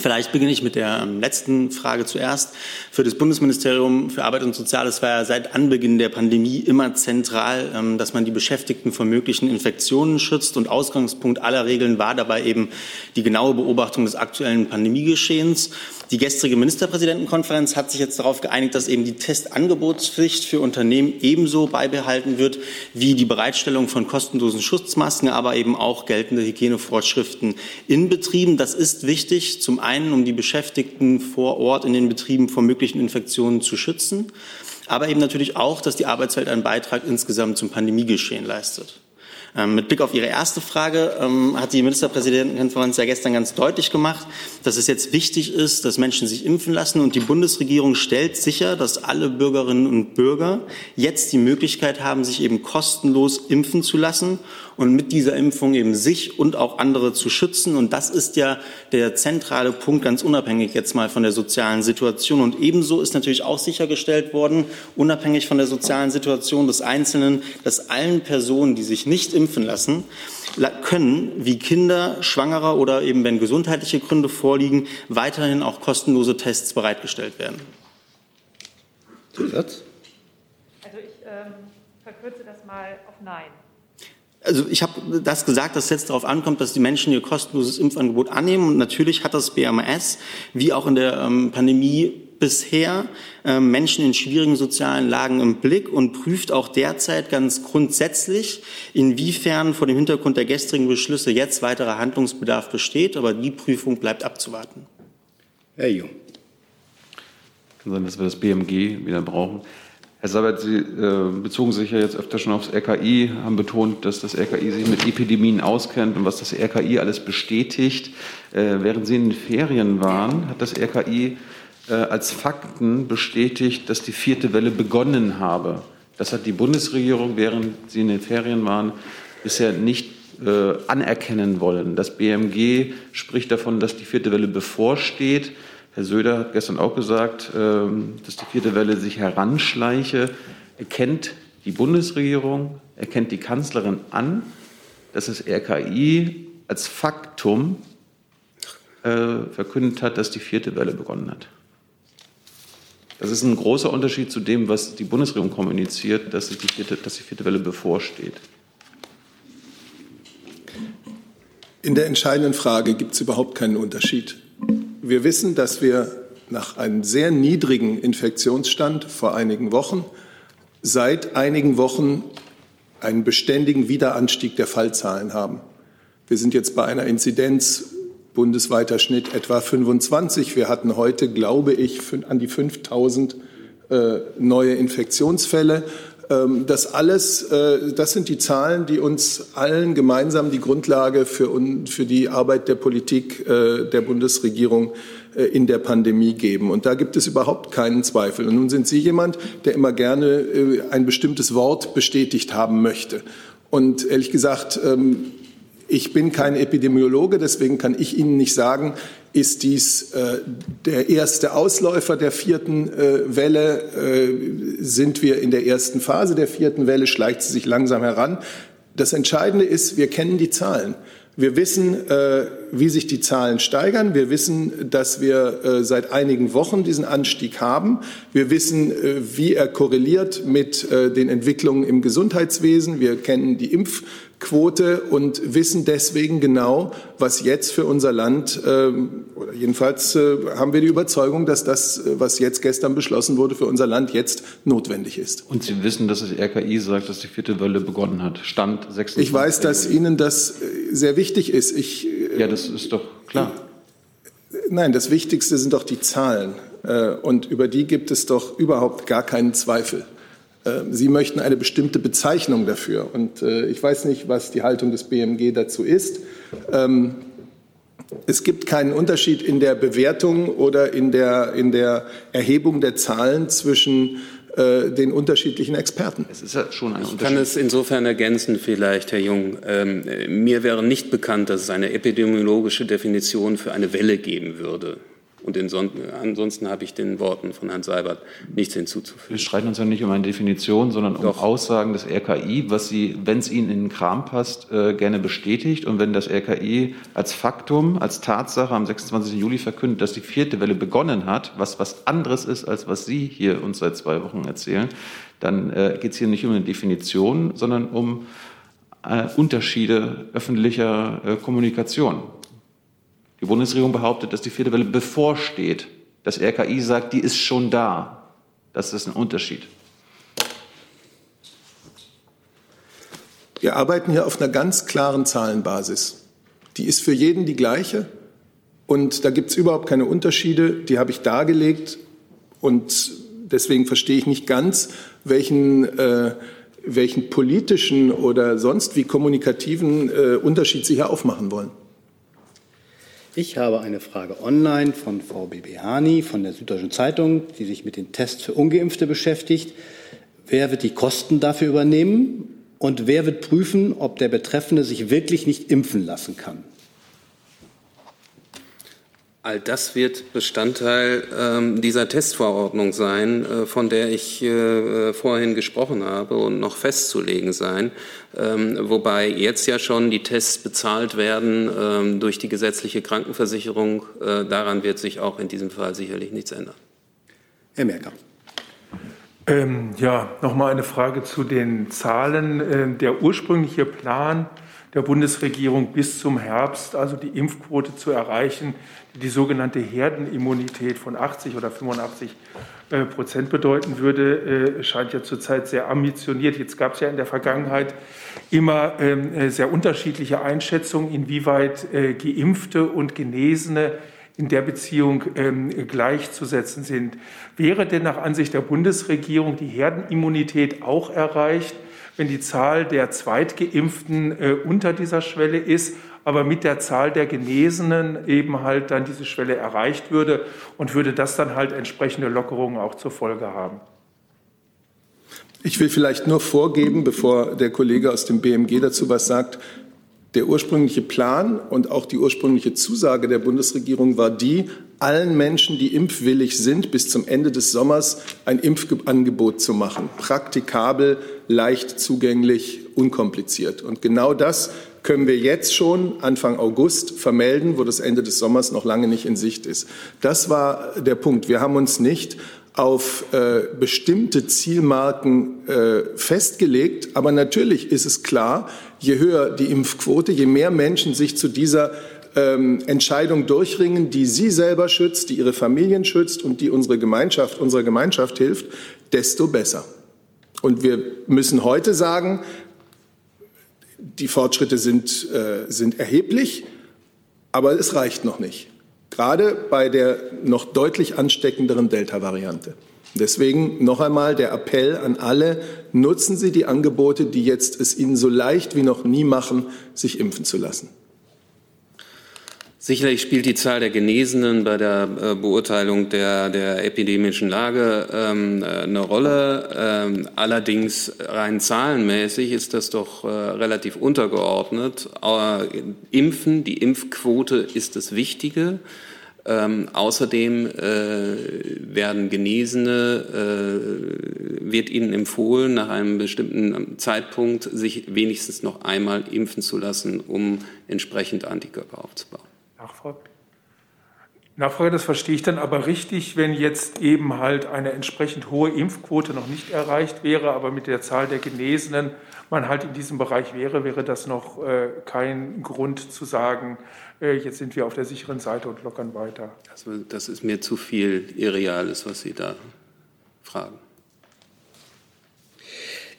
Vielleicht beginne ich mit der ähm, letzten Frage zuerst. Für das Bundesministerium für Arbeit und Soziales war ja seit Anbeginn der Pandemie immer zentral, ähm, dass man die Beschäftigten vor möglichen Infektionen schützt. Und Ausgangspunkt aller Regeln war dabei eben die genaue Beobachtung des aktuellen Pandemiegeschehens. Die gestrige Ministerpräsidentenkonferenz hat sich jetzt darauf geeinigt, dass eben die Testangebotspflicht für Unternehmen ebenso beibehalten wird wie die Bereitstellung von kostenlosen Schutzmasken, aber eben auch geltende Hygienevorschriften in Betrieben. Das ist wichtig, zum einen, um die Beschäftigten vor Ort in den Betrieben vor möglichen Infektionen zu schützen, aber eben natürlich auch, dass die Arbeitswelt einen Beitrag insgesamt zum Pandemiegeschehen leistet. Ähm, mit Blick auf Ihre erste Frage ähm, hat die Ministerpräsidentenkonferenz ja gestern ganz deutlich gemacht, dass es jetzt wichtig ist, dass Menschen sich impfen lassen. Und die Bundesregierung stellt sicher, dass alle Bürgerinnen und Bürger jetzt die Möglichkeit haben, sich eben kostenlos impfen zu lassen und mit dieser Impfung eben sich und auch andere zu schützen. Und das ist ja der zentrale Punkt, ganz unabhängig jetzt mal von der sozialen Situation. Und ebenso ist natürlich auch sichergestellt worden, unabhängig von der sozialen Situation des Einzelnen, dass allen Personen, die sich nicht impfen lassen, können, wie Kinder, Schwangerer oder eben wenn gesundheitliche Gründe vorliegen, weiterhin auch kostenlose Tests bereitgestellt werden. Zusatz? Also ich ähm, verkürze das mal auf Nein. Also ich habe das gesagt, dass es jetzt darauf ankommt, dass die Menschen ihr kostenloses Impfangebot annehmen. Und natürlich hat das BMS, wie auch in der ähm, Pandemie bisher, äh, Menschen in schwierigen sozialen Lagen im Blick und prüft auch derzeit ganz grundsätzlich, inwiefern vor dem Hintergrund der gestrigen Beschlüsse jetzt weiterer Handlungsbedarf besteht. Aber die Prüfung bleibt abzuwarten. Herr Jung. Kann sein, dass wir das BMG wieder brauchen. Herr Sabat, Sie äh, bezogen sich ja jetzt öfter schon aufs RKI, haben betont, dass das RKI sich mit Epidemien auskennt und was das RKI alles bestätigt. Äh, während Sie in den Ferien waren, hat das RKI äh, als Fakten bestätigt, dass die vierte Welle begonnen habe. Das hat die Bundesregierung, während Sie in den Ferien waren, bisher nicht äh, anerkennen wollen. Das BMG spricht davon, dass die vierte Welle bevorsteht. Herr Söder hat gestern auch gesagt, ähm, dass die vierte Welle sich heranschleiche. Erkennt die Bundesregierung, erkennt die Kanzlerin an, dass das RKI als Faktum äh, verkündet hat, dass die vierte Welle begonnen hat. Das ist ein großer Unterschied zu dem, was die Bundesregierung kommuniziert, dass die vierte, dass die vierte Welle bevorsteht. In der entscheidenden Frage gibt es überhaupt keinen Unterschied. Wir wissen, dass wir nach einem sehr niedrigen Infektionsstand vor einigen Wochen seit einigen Wochen einen beständigen Wiederanstieg der Fallzahlen haben. Wir sind jetzt bei einer Inzidenz bundesweiter Schnitt etwa 25. Wir hatten heute, glaube ich, an die 5000 äh, neue Infektionsfälle. Ähm, das alles, äh, das sind die Zahlen, die uns allen gemeinsam die Grundlage für, die Arbeit der Politik äh, der Bundesregierung äh, in der Pandemie geben. Und da gibt es überhaupt keinen Zweifel. Und nun sind Sie jemand, der immer gerne ein bestimmtes Wort bestätigt haben möchte. Und ehrlich gesagt, ähm, ich bin kein Epidemiologe, deswegen kann ich Ihnen nicht sagen, ist dies äh, der erste Ausläufer der vierten äh, Welle? Äh, sind wir in der ersten Phase der vierten Welle? Schleicht sie sich langsam heran? Das Entscheidende ist, wir kennen die Zahlen. Wir wissen, äh, wie sich die Zahlen steigern. Wir wissen, dass wir äh, seit einigen Wochen diesen Anstieg haben. Wir wissen, äh, wie er korreliert mit den Entwicklungen im Gesundheitswesen. Wir kennen die Impf Quote und wissen deswegen genau, was jetzt für unser Land, ähm, oder jedenfalls äh, haben wir die Überzeugung, dass das, äh, was jetzt gestern beschlossen wurde, für unser Land jetzt notwendig ist. Und Sie wissen, dass das RKI sagt, dass die vierte Welle begonnen hat. Stand 26. Ich weiß, dass Ihnen das äh, sehr wichtig ist. Ich, ja, das ist doch klar. Nein, das Wichtigste sind doch die Zahlen. Und über die gibt es doch überhaupt gar keinen Zweifel. Äh, Sie möchten eine bestimmte Bezeichnung dafür. Und äh, ich weiß nicht, was die Haltung des BMG dazu ist. Ähm, es gibt keinen Unterschied in der Bewertung oder in der, in der Erhebung der Zahlen zwischen äh, den unterschiedlichen Experten. Es ist ja schon ein ich kann es insofern ergänzen, vielleicht, Herr Jung. Ähm, mir wäre nicht bekannt, dass es eine epidemiologische Definition für eine Welle geben würde. Und ansonsten habe ich den Worten von Herrn Seibert nichts hinzuzufügen. Wir streiten uns ja nicht um eine Definition, sondern um Doch. Aussagen des RKI, was Sie, wenn es Ihnen in den Kram passt, äh, gerne bestätigt. Und wenn das RKI als Faktum, als Tatsache am 26. Juli verkündet, dass die vierte Welle begonnen hat, was was anderes ist, als was Sie hier uns seit zwei Wochen erzählen, dann äh, geht es hier nicht um eine Definition, sondern um äh, Unterschiede öffentlicher Kommunikation. Die Bundesregierung behauptet, dass die vierte Welle bevorsteht. Das RKI sagt, die ist schon da. Das ist ein Unterschied. Wir arbeiten hier auf einer ganz klaren Zahlenbasis. Die ist für jeden die gleiche. Und da gibt es überhaupt keine Unterschiede. Die habe ich dargelegt. Und deswegen verstehe ich nicht ganz, welchen, äh, welchen politischen oder sonst wie kommunikativen äh, Unterschied Sie hier aufmachen wollen. Ich habe eine Frage online von Frau Bibihani von der Süddeutschen Zeitung, die sich mit den Tests für Ungeimpfte beschäftigt. Wer wird die Kosten dafür übernehmen und wer wird prüfen, ob der Betreffende sich wirklich nicht impfen lassen kann? All das wird Bestandteil ähm, dieser Testverordnung sein, äh, von der ich äh, vorhin gesprochen habe und noch festzulegen sein. Ähm, wobei jetzt ja schon die Tests bezahlt werden ähm, durch die gesetzliche Krankenversicherung. Äh, daran wird sich auch in diesem Fall sicherlich nichts ändern. Herr Merker. Ähm, ja, noch mal eine Frage zu den Zahlen. Ähm, der ursprüngliche Plan der Bundesregierung bis zum Herbst, also die Impfquote zu erreichen, die die sogenannte Herdenimmunität von 80 oder 85 äh, Prozent bedeuten würde, äh, scheint ja zurzeit sehr ambitioniert. Jetzt gab es ja in der Vergangenheit immer ähm, äh, sehr unterschiedliche Einschätzungen, inwieweit Geimpfte und Genesene in der Beziehung ähm, gleichzusetzen sind. Wäre denn nach Ansicht der Bundesregierung die Herdenimmunität auch erreicht, wenn die Zahl der Zweitgeimpften äh, unter dieser Schwelle ist, aber mit der Zahl der Genesenen eben halt dann diese Schwelle erreicht würde und würde das dann halt entsprechende Lockerungen auch zur Folge haben. Ich will vielleicht nur vorgeben, bevor der Kollege aus dem BMG dazu was sagt, der ursprüngliche Plan und auch die ursprüngliche Zusage der Bundesregierung war die, allen Menschen, die impfwillig sind, bis zum Ende des Sommers ein Impfangebot zu machen. Praktikabel, leicht zugänglich, unkompliziert. Und genau das können wir jetzt schon Anfang August vermelden, wo das Ende des Sommers noch lange nicht in Sicht ist. Das war der Punkt. Wir haben uns nicht auf äh, bestimmte Zielmarken äh, festgelegt. Aber natürlich ist es klar, je höher die Impfquote, je mehr Menschen sich zu dieser ähm, Entscheidung durchringen, die Sie selber schützt, die Ihre Familien schützt und die unsere Gemeinschaft, unserer Gemeinschaft hilft, desto besser. Und wir müssen heute sagen, die Fortschritte sind, äh, sind erheblich, aber es reicht noch nicht. Gerade bei der noch deutlich ansteckenderen Delta-Variante. Deswegen noch einmal der Appell an alle, nutzen Sie die Angebote, die jetzt es Ihnen so leicht wie noch nie machen, sich impfen zu lassen. Sicherlich spielt die Zahl der Genesenen bei der äh, Beurteilung der, der epidemischen Lage ähm, äh, eine Rolle. Ähm, allerdings rein zahlenmäßig ist das doch äh, relativ untergeordnet. Äh, Impfen, die Impfquote ist das Wichtige. Ähm, außerdem äh, werden Genesene, äh, wird ihnen empfohlen, nach einem bestimmten Zeitpunkt sich wenigstens noch einmal impfen zu lassen, um entsprechend Antikörper aufzubauen. Nachfrage? Nachfrage, das verstehe ich dann aber richtig, wenn jetzt eben halt eine entsprechend hohe Impfquote noch nicht erreicht wäre, aber mit der Zahl der Genesenen man halt in diesem Bereich wäre, wäre das noch äh, kein Grund zu sagen, jetzt sind wir auf der sicheren Seite und lockern weiter. Also das ist mir zu viel Irreales, was Sie da fragen.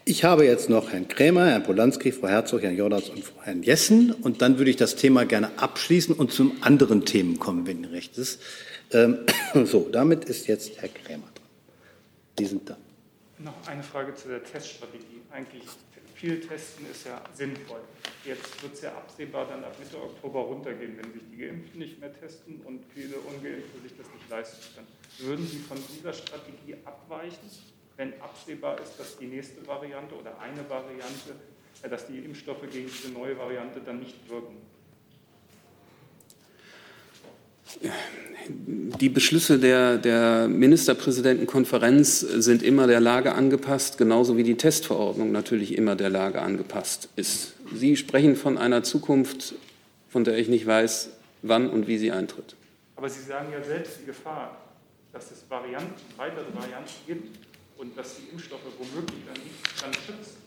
Ich habe jetzt noch Herrn Krämer, Herrn Polanski, Frau Herzog, Herrn Jordans und Frau Herrn Jessen. Und dann würde ich das Thema gerne abschließen und zum anderen Themen kommen, wenn recht ist. Ähm, so, damit ist jetzt Herr Krämer dran. Die sind da. Noch eine Frage zu der Teststrategie. Eigentlich viel Testen ist ja sinnvoll. Jetzt wird es ja absehbar dann ab Mitte Oktober runtergehen, wenn sich die Geimpften nicht mehr testen und viele Ungeimpfte sich das nicht leisten können. Würden Sie von dieser Strategie abweichen, wenn absehbar ist, dass die nächste Variante oder eine Variante, äh, dass die Impfstoffe gegen diese neue Variante dann nicht wirken? Die Beschlüsse der, der Ministerpräsidentenkonferenz sind immer der Lage angepasst, genauso wie die Testverordnung natürlich immer der Lage angepasst ist. Sie sprechen von einer Zukunft, von der ich nicht weiß, wann und wie sie eintritt. Aber Sie sagen ja selbst die Gefahr, dass es Varianten, weitere Varianten gibt und dass die Impfstoffe womöglich dann nicht dann schützen.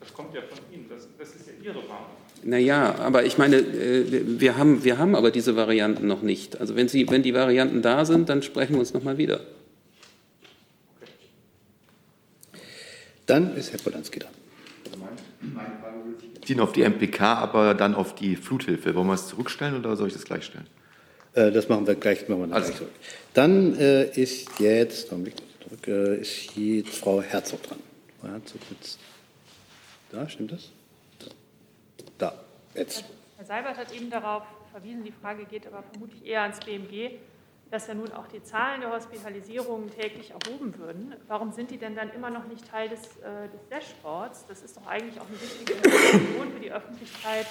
Das kommt ja von Ihnen, das, das ist ja Ihre Warnung. Naja, aber ich meine, äh, wir haben, wir haben aber diese Varianten noch nicht. Also wenn, Sie, wenn die Varianten da sind, dann sprechen wir uns nochmal wieder. Dann ist Herr Polanski dran. Ziehen auf die MPK, aber dann auf die Fluthilfe. Wollen wir es zurückstellen oder soll ich das gleich stellen? Äh, das machen wir gleich, machen wir dann gleich zurück. Dann äh, ist jetzt, zurück, äh, ist jetzt Frau Herzog dran. Frau Herzog sitzt da, stimmt das? Jetzt. Herr Seibert hat eben darauf verwiesen, die Frage geht aber vermutlich eher ans BMG, dass ja nun auch die Zahlen der Hospitalisierungen täglich erhoben würden. Warum sind die denn dann immer noch nicht Teil des, äh, des Dashboards? Das ist doch eigentlich auch eine wichtige Information für die Öffentlichkeit,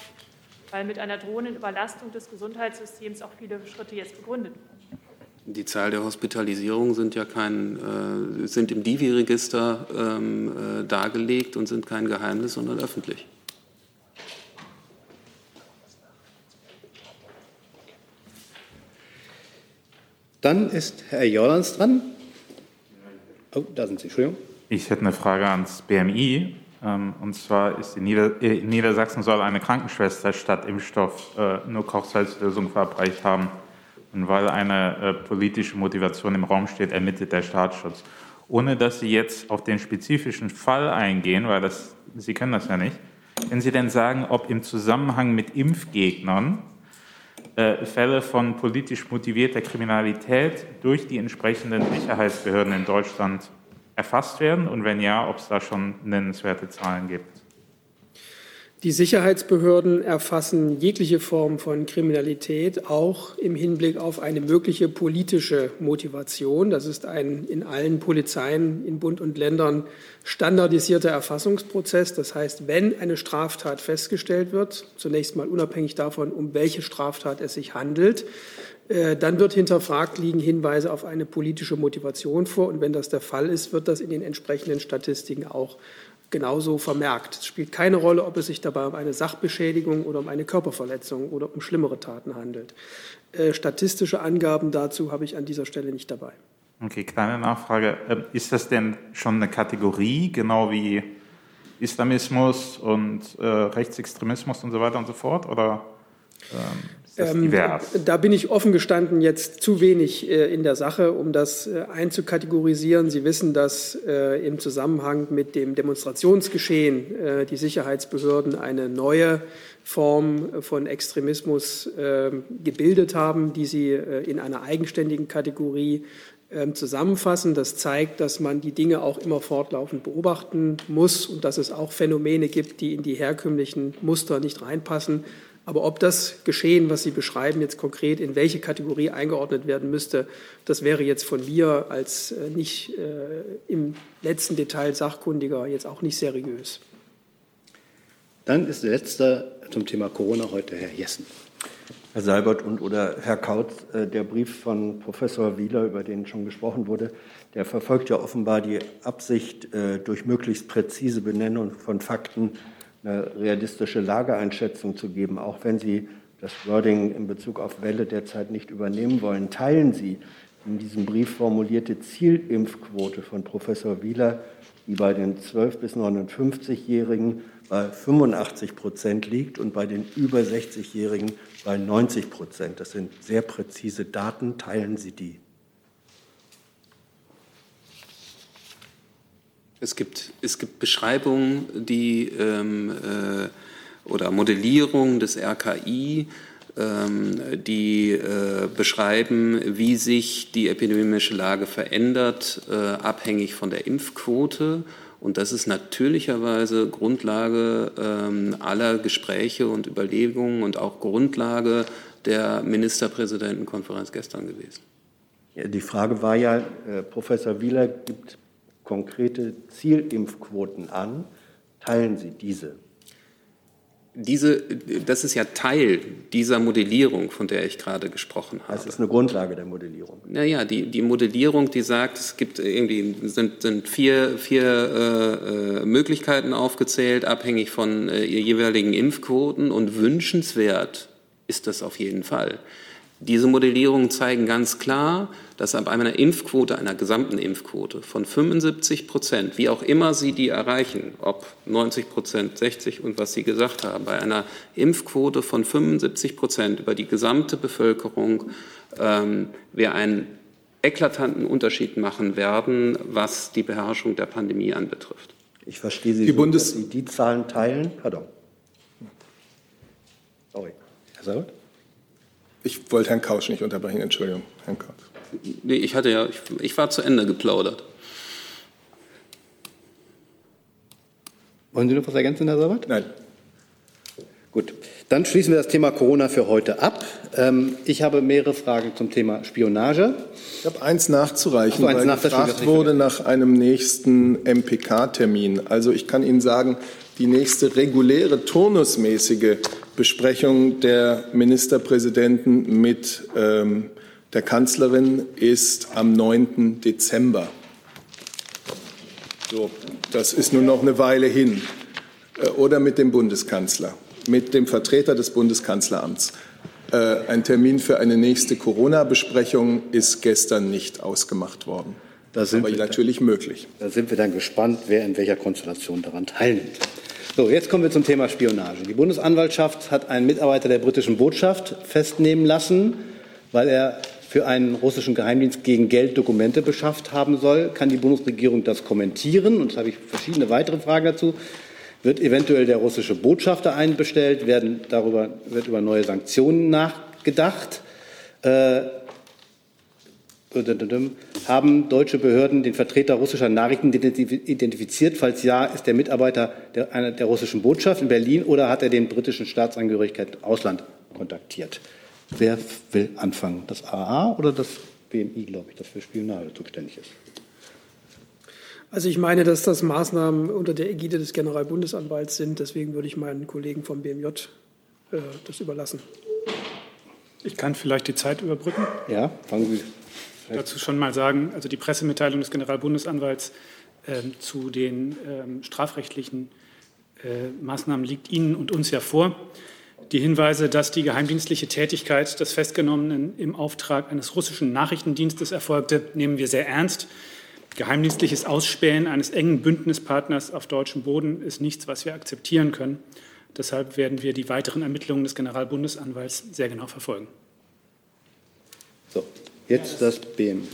weil mit einer drohenden Überlastung des Gesundheitssystems auch viele Schritte jetzt begründet werden. Die Zahl der Hospitalisierungen sind ja kein, äh, sind im Divi-Register ähm, äh, dargelegt und sind kein Geheimnis, sondern öffentlich. Dann ist Herr Jordans dran. Oh, da sind Sie, Entschuldigung. Ich hätte eine Frage ans BMI. Ähm, und zwar ist in, Nieder äh, in Niedersachsen soll eine Krankenschwester statt Impfstoff äh, nur Kochsalzlösung verabreicht haben. Und weil eine äh, politische Motivation im Raum steht, ermittelt der Staatsschutz. Ohne dass Sie jetzt auf den spezifischen Fall eingehen, weil das, Sie können das ja nicht, können Sie denn sagen, ob im Zusammenhang mit Impfgegnern Fälle von politisch motivierter Kriminalität durch die entsprechenden Sicherheitsbehörden in Deutschland erfasst werden und wenn ja, ob es da schon nennenswerte Zahlen gibt? Die Sicherheitsbehörden erfassen jegliche Form von Kriminalität, auch im Hinblick auf eine mögliche politische Motivation. Das ist ein in allen Polizeien in Bund und Ländern standardisierter Erfassungsprozess. Das heißt, wenn eine Straftat festgestellt wird, zunächst mal unabhängig davon, um welche Straftat es sich handelt, äh, dann wird hinterfragt, liegen Hinweise auf eine politische Motivation vor. Und wenn das der Fall ist, wird das in den entsprechenden Statistiken auch genauso vermerkt. Es spielt keine Rolle, ob es sich dabei um eine Sachbeschädigung oder um eine Körperverletzung oder um schlimmere Taten handelt. Äh, statistische Angaben dazu habe ich an dieser Stelle nicht dabei. Okay, kleine Nachfrage. Ähm, ist das denn schon eine Kategorie, genau wie Islamismus und äh, Rechtsextremismus und so weiter und so fort? Oder, ähm Ähm, da bin ich offen gestanden jetzt zu wenig äh, in der Sache, um das äh, einzukategorisieren. Sie wissen, dass äh, im Zusammenhang mit dem Demonstrationsgeschehen äh, die Sicherheitsbehörden eine neue Form von Extremismus ähm, gebildet haben, die sie äh, in einer eigenständigen Kategorie ähm, zusammenfassen. Das zeigt, dass man die Dinge auch immer fortlaufend beobachten muss und dass es auch Phänomene gibt, die in die herkömmlichen Muster nicht reinpassen. Aber ob das Geschehen, was Sie beschreiben, jetzt konkret in welche Kategorie eingeordnet werden müsste, das wäre jetzt von mir als äh, nicht äh, im letzten Detail Sachkundiger jetzt auch nicht seriös. Dann ist der letzte zum Thema Corona heute Herr Jessen. Herr Seibert und oder Herr Kautz, äh, der Brief von Professor Wieler, über den schon gesprochen wurde, der verfolgt ja offenbar die Absicht, äh, durch möglichst präzise Benennung von Fakten eine realistische Lageeinschätzung zu geben, auch wenn Sie das Wording in Bezug auf Welle derzeit nicht übernehmen wollen. Teilen Sie in diesem Brief formulierte Zielimpfquote von Professor Wieler, die bei den 12- bis 59-Jährigen bei 85 Prozent liegt und bei den über 60-Jährigen bei 90 Prozent. Das sind sehr präzise Daten. Teilen Sie die? Es gibt, es gibt Beschreibungen, die ähm, äh, oder Modellierungen des RKI, ähm, die äh, beschreiben, wie sich die epidemische Lage verändert, äh, abhängig von der Impfquote. Und das ist natürlicherweise Grundlage ähm, aller Gespräche und Überlegungen und auch Grundlage der Ministerpräsidentenkonferenz gestern gewesen. Die Frage war ja, äh, Professor Wieler gibt konkrete Zielimpfquoten an. Teilen Sie diese? Diese, das ist ja Teil dieser Modellierung, von der ich gerade gesprochen habe. Das ist eine Grundlage der Modellierung. Naja, die, die Modellierung, die sagt, es gibt irgendwie sind, sind vier, vier äh, äh Möglichkeiten aufgezählt, abhängig von äh, jeweiligen Impfquoten und wünschenswert ist das auf jeden Fall. Diese Modellierungen zeigen ganz klar, dass ab einer Impfquote, einer gesamten Impfquote von 75 Prozent, wie auch immer Sie die erreichen, ob 90 Prozent, 60 und was Sie gesagt haben, bei einer Impfquote von 75 Prozent über die gesamte Bevölkerung ähm, wir einen eklatanten Unterschied machen werden, was die Beherrschung der Pandemie anbetrifft. Ich verstehe Sie, die so, Bundes dass Sie die Zahlen teilen. Pardon. Sorry. Herr Sabat? Ich wollte Herrn Kausch nicht unterbrechen, Entschuldigung, Herrn Kausch. Nee, ich hatte ja, ich, ich war zu Ende geplaudert. Wollen Sie noch was ergänzen, Herr Sabat? Nein. Gut, dann schließen wir das Thema Corona für heute ab. Ähm, ich habe mehrere Fragen zum Thema Spionage. Ich habe eins nachzureichen, so, eins weil nach gefragt wurde nach einem nächsten MPK-Termin. Also ich kann Ihnen sagen, die nächste reguläre turnusmäßige Besprechung der Ministerpräsidenten mit ähm, der Kanzlerin ist am 9. Dezember. So, das ist nun noch eine Weile hin. Äh, oder mit dem Bundeskanzler, mit dem Vertreter des Bundeskanzleramts. Äh, ein Termin für eine nächste Corona-Besprechung ist gestern nicht ausgemacht worden. Da sind Aber natürlich dann, möglich. Da sind wir dann gespannt, wer in welcher Konstellation daran teilnimmt. So, jetzt kommen wir zum Thema Spionage. Die Bundesanwaltschaft hat einen Mitarbeiter der britischen Botschaft festnehmen lassen, weil er für einen russischen Geheimdienst gegen Geld Dokumente beschafft haben soll. Kann die Bundesregierung das kommentieren? Und jetzt habe ich verschiedene weitere Fragen dazu. Wird eventuell der russische Botschafter einbestellt? Werden darüber, wird über neue Sanktionen nachgedacht? Äh, haben deutsche Behörden den Vertreter russischer Nachrichten identifiziert? Falls ja, ist der Mitarbeiter der, einer der russischen Botschaft in Berlin oder hat er den britischen Staatsangehörigkeit im Ausland kontaktiert? Wer will anfangen? Das AA oder das BMI, glaube ich, das für Spionage zuständig ist? Also ich meine, dass das Maßnahmen unter der Ägide des Generalbundesanwalts sind. Deswegen würde ich meinen Kollegen vom BMJ äh, das überlassen. Ich kann vielleicht die Zeit überbrücken. Ja, fangen Sie dazu schon mal sagen, also die Pressemitteilung des Generalbundesanwalts äh, zu den äh, strafrechtlichen äh, Maßnahmen liegt Ihnen und uns ja vor. Die Hinweise, dass die geheimdienstliche Tätigkeit des Festgenommenen im Auftrag eines russischen Nachrichtendienstes erfolgte, nehmen wir sehr ernst. Geheimdienstliches Ausspähen eines engen Bündnispartners auf deutschem Boden ist nichts, was wir akzeptieren können. Deshalb werden wir die weiteren Ermittlungen des Generalbundesanwalts sehr genau verfolgen. So, jetzt das BMJ.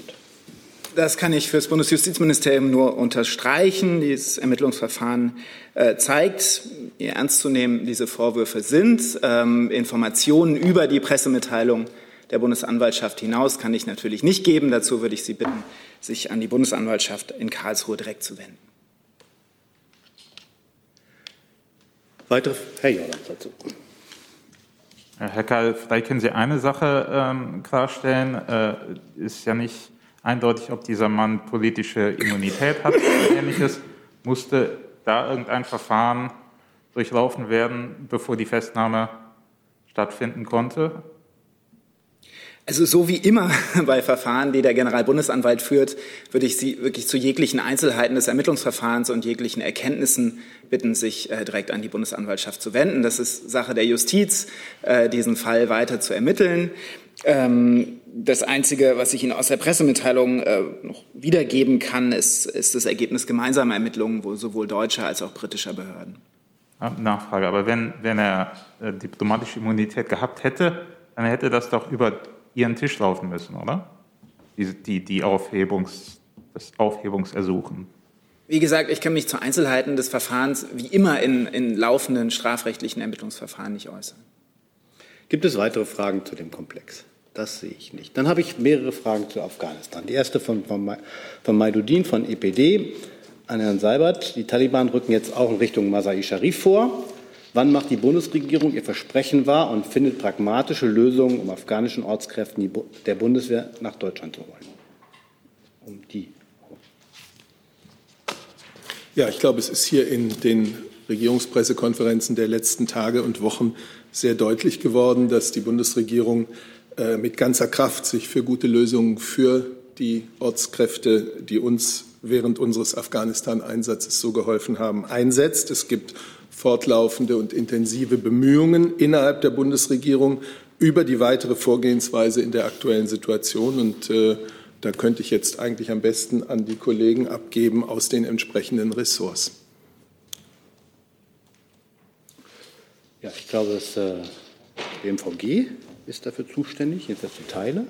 Das kann ich für das Bundesjustizministerium nur unterstreichen. Dieses Ermittlungsverfahren äh, zeigt, wie ernst zu nehmen diese Vorwürfe sind. Ähm, Informationen über die Pressemitteilung der Bundesanwaltschaft hinaus kann ich natürlich nicht geben. Dazu würde ich Sie bitten, sich an die Bundesanwaltschaft in Karlsruhe direkt zu wenden. Weitere, Herr Jordan dazu. Herr Karl, vielleicht können Sie eine Sache ähm, klarstellen. Äh, ist ja nicht eindeutig, ob dieser Mann politische Immunität hat oder ähnliches. Musste da irgendein Verfahren durchlaufen werden, bevor die Festnahme stattfinden konnte? Also so wie immer bei Verfahren, die der Generalbundesanwalt führt, würde ich Sie wirklich zu jeglichen Einzelheiten des Ermittlungsverfahrens und jeglichen Erkenntnissen bitten, sich äh, direkt an die Bundesanwaltschaft zu wenden. Das ist Sache der Justiz, äh, diesen Fall weiter zu ermitteln. Ähm, das Einzige, was ich Ihnen aus der Pressemitteilung äh, noch wiedergeben kann, ist, ist das Ergebnis gemeinsamer Ermittlungen wo sowohl deutscher als auch britischer Behörden. Nachfrage, aber wenn, wenn er diplomatische Immunität gehabt hätte, dann hätte das doch über Ihren Tisch laufen müssen, oder? Die, die, die Aufhebungs, das Aufhebungsersuchen. Wie gesagt, ich kann mich zu Einzelheiten des Verfahrens wie immer in, in laufenden strafrechtlichen Ermittlungsverfahren nicht äußern. Gibt es weitere Fragen zu dem Komplex? Das sehe ich nicht. Dann habe ich mehrere Fragen zu Afghanistan. Die erste von, von, von Maidudin von EPD an Herrn Seibert. Die Taliban rücken jetzt auch in Richtung Masai Sharif vor. Wann macht die Bundesregierung ihr Versprechen wahr und findet pragmatische Lösungen, um afghanischen Ortskräften der Bundeswehr nach Deutschland zu holen? Um die. Ja, ich glaube, es ist hier in den Regierungspressekonferenzen der letzten Tage und Wochen sehr deutlich geworden, dass die Bundesregierung äh, mit ganzer Kraft sich für gute Lösungen für die Ortskräfte, die uns während unseres Afghanistan-Einsatzes so geholfen haben, einsetzt. Es gibt fortlaufende und intensive Bemühungen innerhalb der Bundesregierung über die weitere Vorgehensweise in der aktuellen Situation. Und äh, da könnte ich jetzt eigentlich am besten an die Kollegen abgeben aus den entsprechenden Ressorts. Ja, ich glaube, das äh, BMVG ist dafür zuständig, jedenfalls die Teile.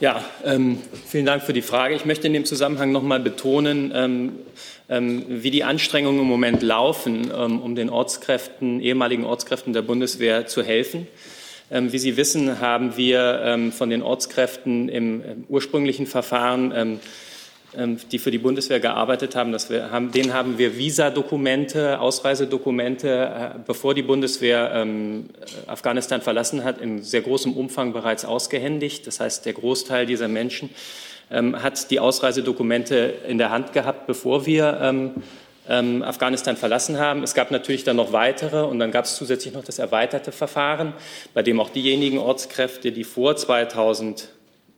Ja, ähm, vielen Dank für die Frage. Ich möchte in dem Zusammenhang noch mal betonen, ähm, ähm, wie die Anstrengungen im Moment laufen, ähm, um den Ortskräften, ehemaligen Ortskräften der Bundeswehr zu helfen. Ähm, wie Sie wissen, haben wir ähm, von den Ortskräften im ursprünglichen Verfahren die für die Bundeswehr gearbeitet haben, dass wir haben, denen haben wir Visadokumente, Ausreisedokumente, äh, bevor die Bundeswehr ähm, Afghanistan verlassen hat, in sehr großem Umfang bereits ausgehändigt. Das heißt, der Großteil dieser Menschen ähm, hat die Ausreisedokumente in der Hand gehabt, bevor wir ähm, ähm, Afghanistan verlassen haben. Es gab natürlich dann noch weitere und dann gab es zusätzlich noch das erweiterte Verfahren, bei dem auch diejenigen Ortskräfte, die vor 2000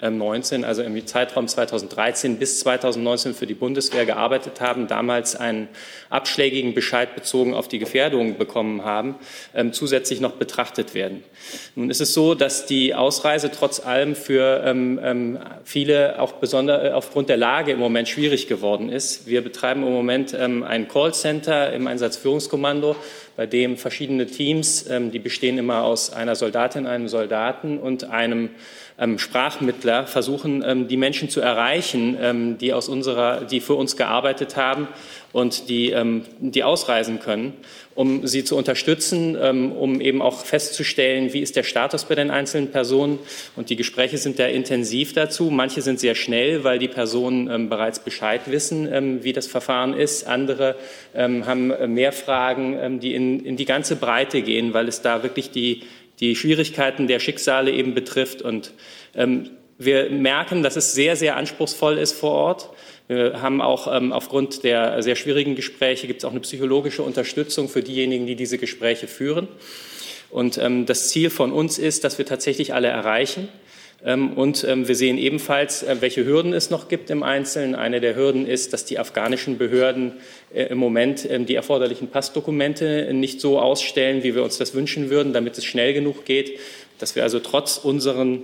19, also im Zeitraum 2013 bis 2019 für die Bundeswehr gearbeitet haben, damals einen abschlägigen Bescheid bezogen auf die Gefährdung bekommen haben, ähm, zusätzlich noch betrachtet werden. Nun ist es so, dass die Ausreise trotz allem für ähm, ähm, viele auch besonders äh, aufgrund der Lage im Moment schwierig geworden ist. Wir betreiben im Moment ein Callcenter im Einsatzführungskommando, bei dem verschiedene Teams, die bestehen immer aus einer Soldatin, einem Soldaten und einem ähm, Sprachmittler versuchen, ähm, die Menschen zu erreichen, ähm, die aus unserer, die für uns gearbeitet haben und die, ähm, die ausreisen können, um sie zu unterstützen, ähm, um eben auch festzustellen, wie ist der Status bei den einzelnen Personen. Und die Gespräche sind sehr intensiv dazu. Manche sind sehr schnell, weil die Personen ähm, bereits Bescheid wissen, wie das Verfahren ist. Andere haben mehr Fragen, die in, in die ganze Breite gehen, weil es da wirklich die die Schwierigkeiten der Schicksale eben betrifft. Und ähm, wir merken, dass es sehr, sehr anspruchsvoll ist vor Ort. Wir haben auch ähm, aufgrund der sehr schwierigen Gespräche gibt es auch eine psychologische Unterstützung für diejenigen, die diese Gespräche führen. Und ähm, das Ziel von uns ist, dass wir tatsächlich alle erreichen. Ähm, und ähm, wir sehen ebenfalls, äh, welche Hürden es noch gibt im Einzelnen. Eine der Hürden ist, dass die afghanischen Behörden äh, im Moment ähm, die erforderlichen Passdokumente nicht so ausstellen, wie wir uns das wünschen würden, damit es schnell genug geht, dass wir also trotz unseren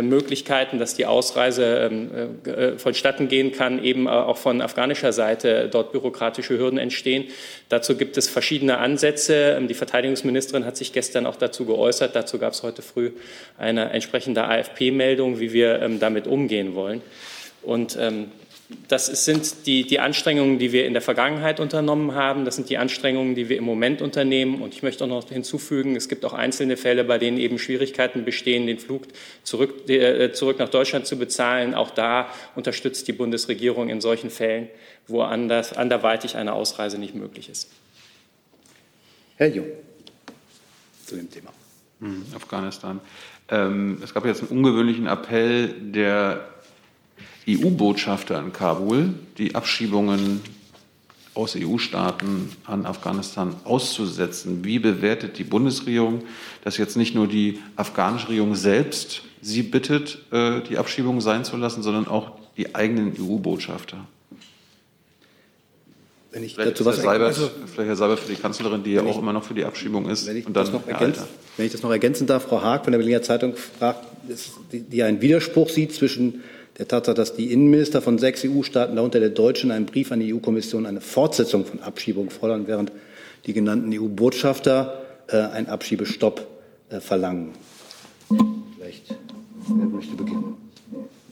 Möglichkeiten, dass die Ausreise ähm, äh, vonstatten gehen kann, eben auch von afghanischer Seite dort bürokratische Hürden entstehen. Dazu gibt es verschiedene Ansätze. Ähm, die Verteidigungsministerin hat sich gestern auch dazu geäußert. Dazu gab es heute früh eine entsprechende AFP-Meldung, wie wir ähm, damit umgehen wollen. Und das sind die, die Anstrengungen, die wir in der Vergangenheit unternommen haben. Das sind die Anstrengungen, die wir im Moment unternehmen. Und ich möchte auch noch hinzufügen, es gibt auch einzelne Fälle, bei denen eben Schwierigkeiten bestehen, den Flug zurück, äh, zurück nach Deutschland zu bezahlen. Auch da unterstützt die Bundesregierung in solchen Fällen, wo anders, anderweitig eine Ausreise nicht möglich ist. Herr Jung, zu dem Thema. Hm, Afghanistan. Ähm, es gab jetzt einen ungewöhnlichen Appell der EU-Botschafter in Kabul, die Abschiebungen aus EU-Staaten an Afghanistan auszusetzen. Wie bewertet die Bundesregierung, dass jetzt nicht nur die afghanische Regierung selbst sie bittet, äh, die Abschiebung sein zu lassen, sondern auch die eigenen EU-Botschafter? Wenn ich vielleicht dazu was Herr Seibert, also, vielleicht Herr Seibert für die Kanzlerin, die ja auch immer noch für die Abschiebung ist. Wenn ich, und dann das noch ergänzen, wenn ich das noch ergänzen darf, Frau Haag von der Berliner Zeitung fragt, die einen Widerspruch sieht zwischen der Tatsache, dass die Innenminister von sechs EU-Staaten, darunter der Deutschen, einen Brief an die EU-Kommission eine Fortsetzung von Abschiebungen fordern, während die genannten EU-Botschafter äh, einen Abschiebestopp äh, verlangen. Vielleicht, wer möchte beginnen?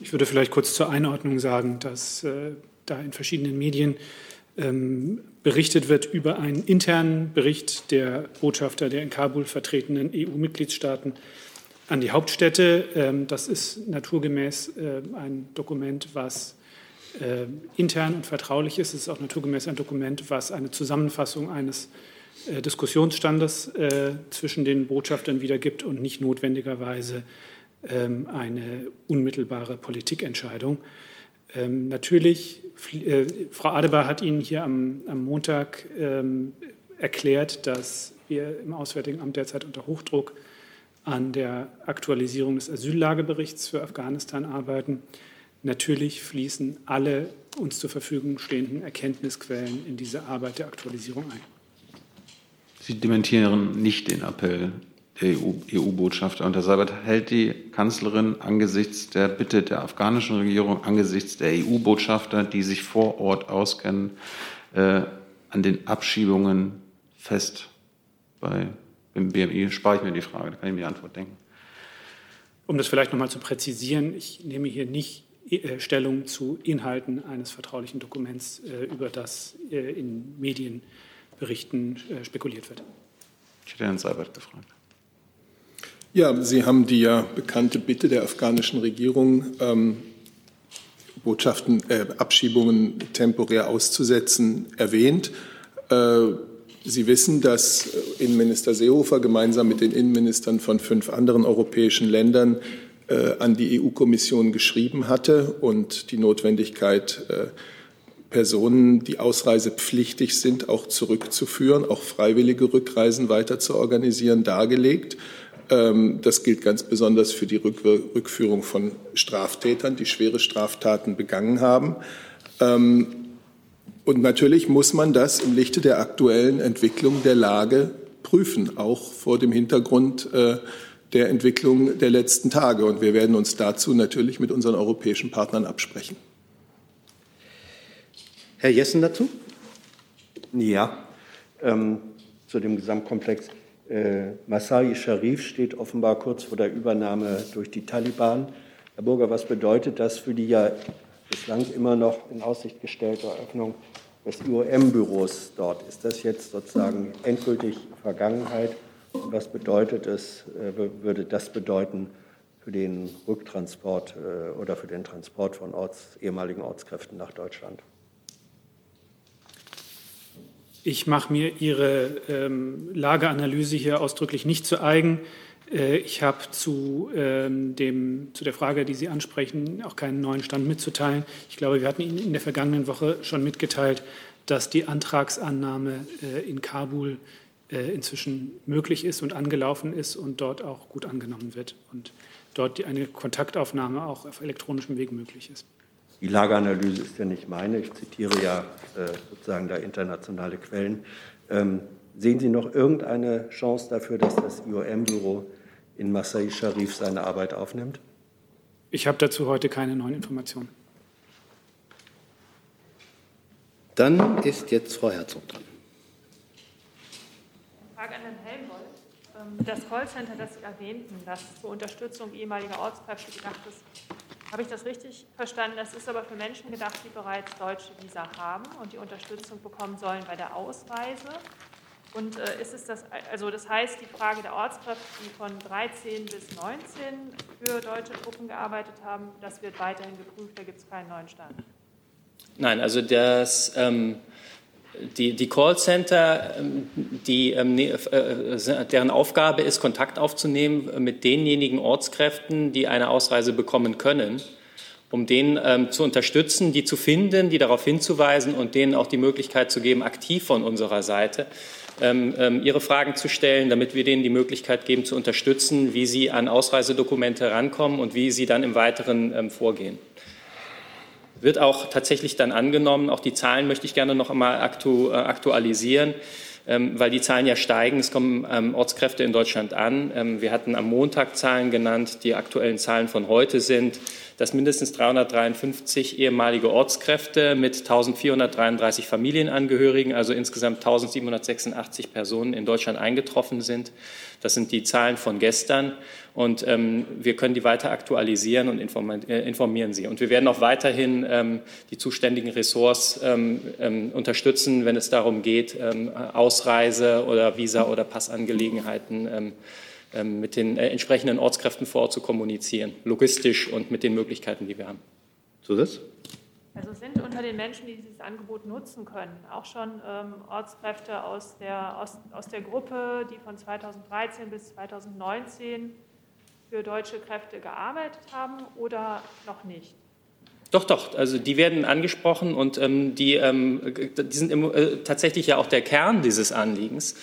Ich würde vielleicht kurz zur Einordnung sagen, dass äh, da in verschiedenen Medien ähm, berichtet wird über einen internen Bericht der Botschafter der in Kabul vertretenen EU-Mitgliedstaaten an die Hauptstädte. Ähm, das ist naturgemäß äh, ein Dokument, was äh, intern und vertraulich ist. Es ist auch naturgemäß ein Dokument, was eine Zusammenfassung eines äh, Diskussionsstandes zwischen den Botschaftern wiedergibt und nicht notwendigerweise ähm, eine unmittelbare Politikentscheidung. Ähm, natürlich, Frau Adebar hat Ihnen hier am, am Montag erklärt, dass wir im Auswärtigen Amt derzeit unter Hochdruck an der Aktualisierung des Asyllageberichts für Afghanistan arbeiten. Natürlich fließen alle uns zur Verfügung stehenden Erkenntnisquellen in diese Arbeit der Aktualisierung ein. Sie dementieren nicht den Appell der EU-Botschafter. und Herr Seibert, hält die Kanzlerin angesichts der Bitte der afghanischen Regierung, angesichts der EU-Botschafter, die sich vor Ort auskennen, äh, an den Abschiebungen fest bei im BMI spare ich mir die Frage, da kann ich mir die Antwort denken. Um das vielleicht noch mal zu präzisieren, ich nehme hier nicht äh, Stellung zu Inhalten eines vertraulichen Dokuments, äh, über das äh, in Medienberichten spekuliert wird. Ich hätte Herrn Seibert gefragt. Ja, Sie haben die ja bekannte Bitte der afghanischen Regierung, ähm, Botschaften, äh, Abschiebungen temporär auszusetzen, erwähnt. Äh, Sie wissen, dass äh, Innenminister Seehofer gemeinsam mit den Innenministern von fünf anderen europäischen Ländern äh, an die EU-Kommission geschrieben hatte und die Notwendigkeit, äh, Personen, die ausreisepflichtig sind, auch zurückzuführen, auch freiwillige Rückreisen weiter zu organisieren, dargelegt. Ähm, das gilt ganz besonders für die Rückführung von Straftätern, die schwere Straftaten begangen haben. Ähm, und natürlich muss man das im Lichte der aktuellen Entwicklung der Lage prüfen, auch vor dem Hintergrund äh, der Entwicklung der letzten Tage. Und wir werden uns dazu natürlich mit unseren europäischen Partnern absprechen. Herr Jessen dazu? Ja, ähm, zu dem Gesamtkomplex. Äh, Masai Sharif steht offenbar kurz vor der Übernahme durch die Taliban. Herr Burger, was bedeutet das für die ja bislang immer noch in Aussicht gestellte Eröffnung des IOM-Büros dort. Ist das jetzt sozusagen endgültig Vergangenheit? Und was bedeutet es, äh, würde das bedeuten für den Rücktransport äh, oder für den Transport von Orts, ehemaligen Ortskräften nach Deutschland? Ich mache mir Ihre ähm, Lageanalyse hier ausdrücklich nicht zu eigen. Äh, ich habe zu, ähm, zu der Frage, die Sie ansprechen, auch keinen neuen Stand mitzuteilen. Ich glaube, wir hatten Ihnen in der vergangenen Woche schon mitgeteilt, dass die Antragsannahme äh, in Kabul äh, inzwischen möglich ist und angelaufen ist und dort auch gut angenommen wird und dort eine Kontaktaufnahme auch auf elektronischem Weg möglich ist. Die Lageanalyse ist ja nicht meine. Ich zitiere ja sozusagen da internationale Quellen. Ähm, sehen Sie noch irgendeine Chance dafür, dass das IOM-Büro in Masai Sharif seine Arbeit aufnimmt? Ich habe dazu heute keine neuen Informationen. Dann ist jetzt Frau Herzog dran. Frage an Herrn Helmholtz. Ähm, Das Callcenter, das Sie erwähnten, das zur Unterstützung ehemaliger Ortskräfte gedacht ist, habe ich das richtig verstanden? Das ist aber für Menschen gedacht, die bereits deutsche Visa haben und die Unterstützung bekommen sollen bei der Ausreise. Und äh, ist es das, also das heißt, die Frage der Ortskräfte, die von 13 bis 19 für deutsche Truppen gearbeitet haben, das wird weiterhin geprüft, da gibt es keinen neuen Stand. Nein, also das, ähm, die, die Callcenter, ähm, die, ähm, ne- äh, deren Aufgabe ist, Kontakt aufzunehmen mit denjenigen Ortskräften, die eine Ausreise bekommen können, um denen ähm, zu unterstützen, die zu finden, die darauf hinzuweisen und denen auch die Möglichkeit zu geben, aktiv von unserer Seite ihre Fragen zu stellen, damit wir denen die Möglichkeit geben, zu unterstützen, wie sie an Ausreisedokumente rankommen und wie sie dann im Weiteren ähm, vorgehen. Wird auch tatsächlich dann angenommen. Auch die Zahlen möchte ich gerne noch einmal aktu, äh, aktualisieren, ähm, weil die Zahlen ja steigen. Es kommen ähm, Ortskräfte in Deutschland an. Ähm, wir hatten am Montag Zahlen genannt. Die aktuellen Zahlen von heute sind, dass mindestens 353 ehemalige Ortskräfte mit 1433 Familienangehörigen, also insgesamt 1786 Personen in Deutschland eingetroffen sind. Das sind die Zahlen von gestern. Und ähm, wir können die weiter aktualisieren und informieren, äh, informieren sie. Und wir werden auch weiterhin ähm, die zuständigen Ressorts ähm, ähm, unterstützen, wenn es darum geht, ähm, Ausreise oder Visa- oder Passangelegenheiten ähm, mit den äh, entsprechenden Ortskräften vor Ort zu kommunizieren, logistisch und mit den Möglichkeiten, die wir haben. Zusatz? Also sind unter den Menschen, die dieses Angebot nutzen können, auch schon ähm, Ortskräfte aus der, aus, aus der Gruppe, die von 2013 bis 2019 für deutsche Kräfte gearbeitet haben oder noch nicht? Doch, doch, also die werden angesprochen und ähm, die, ähm, die sind im, äh, tatsächlich ja auch der Kern dieses Anliegens.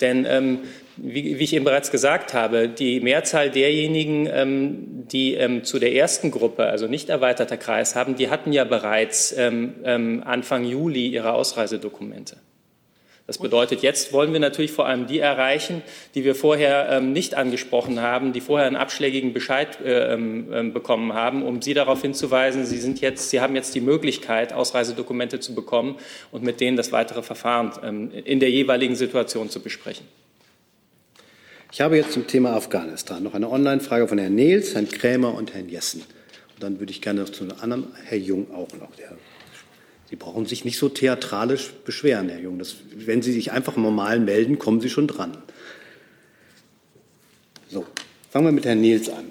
Denn ähm, wie, wie ich eben bereits gesagt habe, die Mehrzahl derjenigen, ähm, die ähm, zu der ersten Gruppe, also nicht erweiterter Kreis haben, die hatten ja bereits ähm, ähm, Anfang Juli ihre Ausreisedokumente. Das bedeutet, jetzt wollen wir natürlich vor allem die erreichen, die wir vorher ähm, nicht angesprochen haben, die vorher einen abschlägigen Bescheid äh, ähm, bekommen haben, um sie darauf hinzuweisen, sie, sind jetzt, sie haben jetzt die Möglichkeit, Ausreisedokumente zu bekommen und mit denen das weitere Verfahren in der jeweiligen Situation zu besprechen. Ich habe jetzt zum Thema Afghanistan noch eine Online-Frage von Herrn Nehls, Herrn Krämer und Herrn Jessen. Und dann würde ich gerne noch zu einem anderen, Herr Jung auch noch. Der, Sie brauchen sich nicht so theatralisch beschweren, Herr Jung. Das, wenn Sie sich einfach normal melden, kommen Sie schon dran. So, fangen wir mit Herrn Nehls an.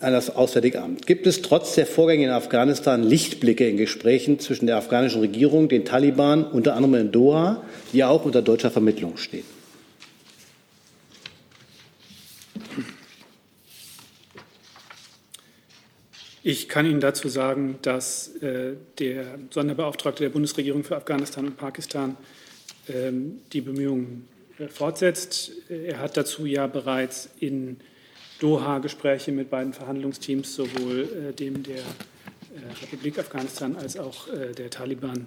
An das Auswärtige Amt. Gibt es trotz der Vorgänge in Afghanistan Lichtblicke in Gesprächen zwischen der afghanischen Regierung, den Taliban, unter anderem in Doha, die auch unter deutscher Vermittlung stehen? Ich kann Ihnen dazu sagen, dass äh, der Sonderbeauftragte der Bundesregierung für Afghanistan und Pakistan ähm, die Bemühungen äh, fortsetzt. Er hat dazu ja bereits in Doha Gespräche mit beiden Verhandlungsteams, sowohl äh, dem der äh, Republik Afghanistan als auch äh, der Taliban,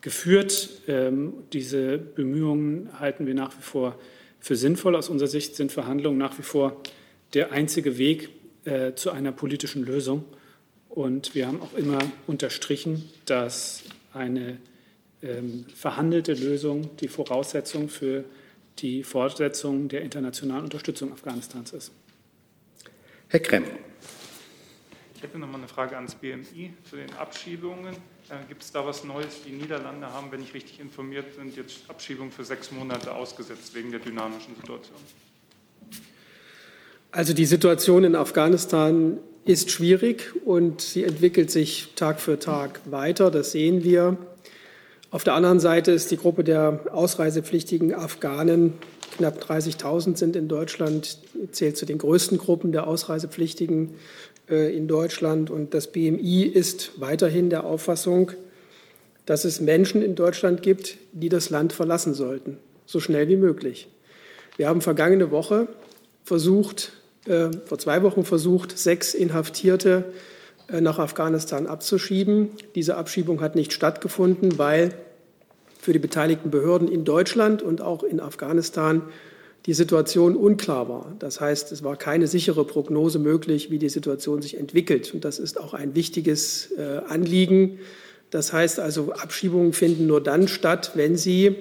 geführt. Ähm, diese Bemühungen halten wir nach wie vor für sinnvoll. Aus unserer Sicht sind Verhandlungen nach wie vor der einzige Weg äh, zu einer politischen Lösung. Und wir haben auch immer unterstrichen, dass eine ähm, verhandelte Lösung die Voraussetzung für die Fortsetzung der internationalen Unterstützung Afghanistans ist. Herr Krem. Ich hätte noch mal eine Frage ans BMI zu den Abschiebungen. Äh, Gibt es da was Neues? Die Niederlande haben, wenn ich richtig informiert bin, jetzt Abschiebungen für sechs Monate ausgesetzt wegen der dynamischen Situation. Also die Situation in Afghanistan ist schwierig und sie entwickelt sich Tag für Tag weiter. Das sehen wir. Auf der anderen Seite ist die Gruppe der ausreisepflichtigen Afghanen, knapp 30.000 sind in Deutschland, zählt zu den größten Gruppen der Ausreisepflichtigen äh, in Deutschland. Und das BMI ist weiterhin der Auffassung, dass es Menschen in Deutschland gibt, die das Land verlassen sollten, so schnell wie möglich. Wir haben vergangene Woche versucht, vor zwei Wochen versucht, sechs Inhaftierte äh, nach Afghanistan abzuschieben. Diese Abschiebung hat nicht stattgefunden, weil für die beteiligten Behörden in Deutschland und auch in Afghanistan die Situation unklar war. Das heißt, es war keine sichere Prognose möglich, wie die Situation sich entwickelt. Und das ist auch ein wichtiges äh, Anliegen. Das heißt also, Abschiebungen finden nur dann statt, wenn sie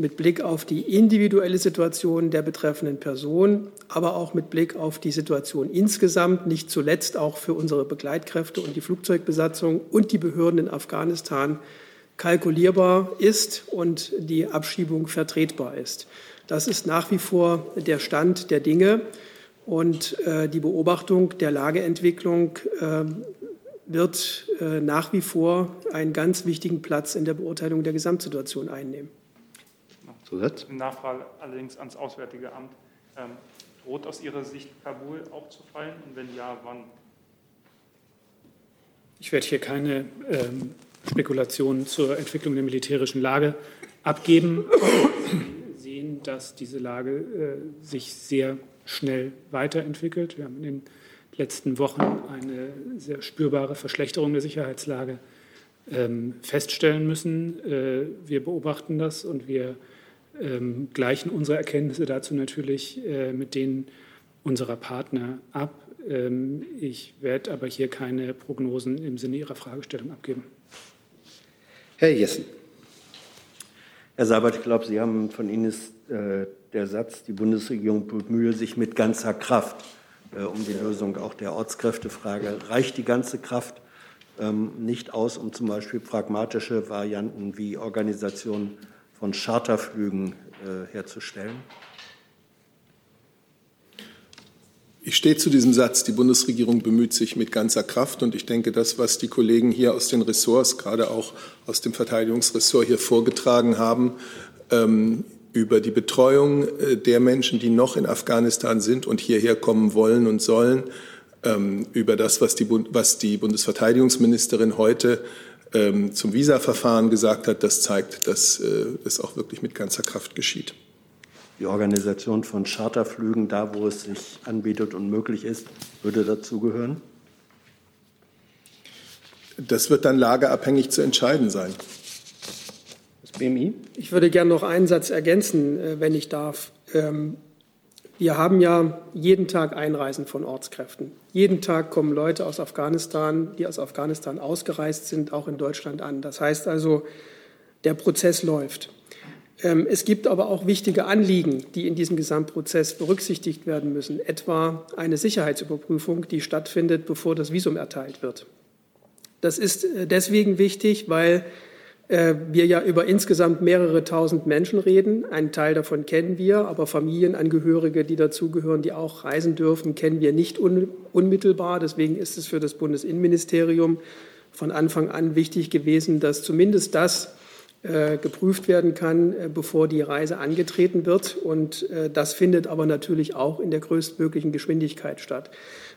mit Blick auf die individuelle Situation der betreffenden Person, aber auch mit Blick auf die Situation insgesamt, nicht zuletzt auch für unsere Begleitkräfte und die Flugzeugbesatzung und die Behörden in Afghanistan kalkulierbar ist und die Abschiebung vertretbar ist. Das ist nach wie vor der Stand der Dinge und äh, die Beobachtung der Lageentwicklung äh, wird äh, nach wie vor einen ganz wichtigen Platz in der Beurteilung der Gesamtsituation einnehmen. Zusatz? Nachfrage allerdings ans Auswärtige Amt. Ähm, droht aus Ihrer Sicht Kabul auch zu fallen? Und wenn ja, wann? Ich werde hier keine ähm, Spekulationen zur Entwicklung der militärischen Lage abgeben. Sie sehen, dass diese Lage äh, sich sehr schnell weiterentwickelt. Wir haben in den letzten Wochen eine sehr spürbare Verschlechterung der Sicherheitslage ähm, feststellen müssen. Äh, wir beobachten das und wir ähm, gleichen unsere Erkenntnisse dazu natürlich äh, mit denen unserer Partner ab. Ähm, ich werde aber hier keine Prognosen im Sinne Ihrer Fragestellung abgeben. Herr Jessen. Herr Seibert, ich glaube, Sie haben von Ihnen ist äh, der Satz, die Bundesregierung bemühe sich mit ganzer Kraft äh, um die Lösung auch der Ortskräftefrage. Reicht die ganze Kraft ähm, nicht aus, um zum Beispiel pragmatische Varianten wie Organisation von Charterflügen äh, herzustellen? Ich stehe zu diesem Satz, die Bundesregierung bemüht sich mit ganzer Kraft. Und ich denke, das, was die Kollegen hier aus den Ressorts, gerade auch aus dem Verteidigungsressort hier vorgetragen haben, ähm, über die Betreuung äh, der Menschen, die noch in Afghanistan sind und hierher kommen wollen und sollen, ähm, über das, was die, was die Bundesverteidigungsministerin heute ähm, zum Visa-Verfahren gesagt hat, das zeigt, dass äh, es auch wirklich mit ganzer Kraft geschieht. Die Organisation von Charterflügen, da wo es sich anbietet und möglich ist, würde dazugehören? Das wird dann lageabhängig zu entscheiden sein. Das BMI? Ich würde gerne noch einen Satz ergänzen, äh, wenn ich darf. Ähm, wir haben ja jeden Tag Einreisen von Ortskräften. Jeden Tag kommen Leute aus Afghanistan, die aus Afghanistan ausgereist sind, auch in Deutschland an. Das heißt also, der Prozess läuft. Ähm, es gibt aber auch wichtige Anliegen, die in diesem Gesamtprozess berücksichtigt werden müssen, etwa eine Sicherheitsüberprüfung, die stattfindet, bevor das Visum erteilt wird. Das ist äh, deswegen wichtig, weil wir ja über insgesamt mehrere tausend Menschen reden. Einen Teil davon kennen wir, aber Familienangehörige, die dazugehören, die auch reisen dürfen, kennen wir nicht un unmittelbar. Deswegen ist es für das Bundesinnenministerium von Anfang an wichtig gewesen, dass zumindest das äh, geprüft werden kann, äh, bevor die Reise angetreten wird. Und äh, das findet aber natürlich auch in der größtmöglichen Geschwindigkeit statt.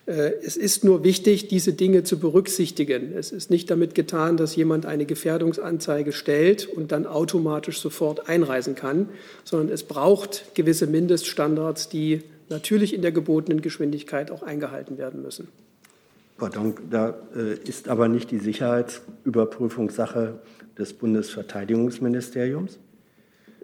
Äh, es ist nur wichtig, diese Dinge zu berücksichtigen. Es ist nicht damit getan, dass jemand eine Gefährdungsanzeige stellt und dann automatisch sofort einreisen kann, sondern es braucht gewisse Mindeststandards, die natürlich in der gebotenen Geschwindigkeit auch eingehalten werden müssen. Pardon, da äh, ist aber nicht die Sicherheitsüberprüfung Sache des Bundesverteidigungsministeriums?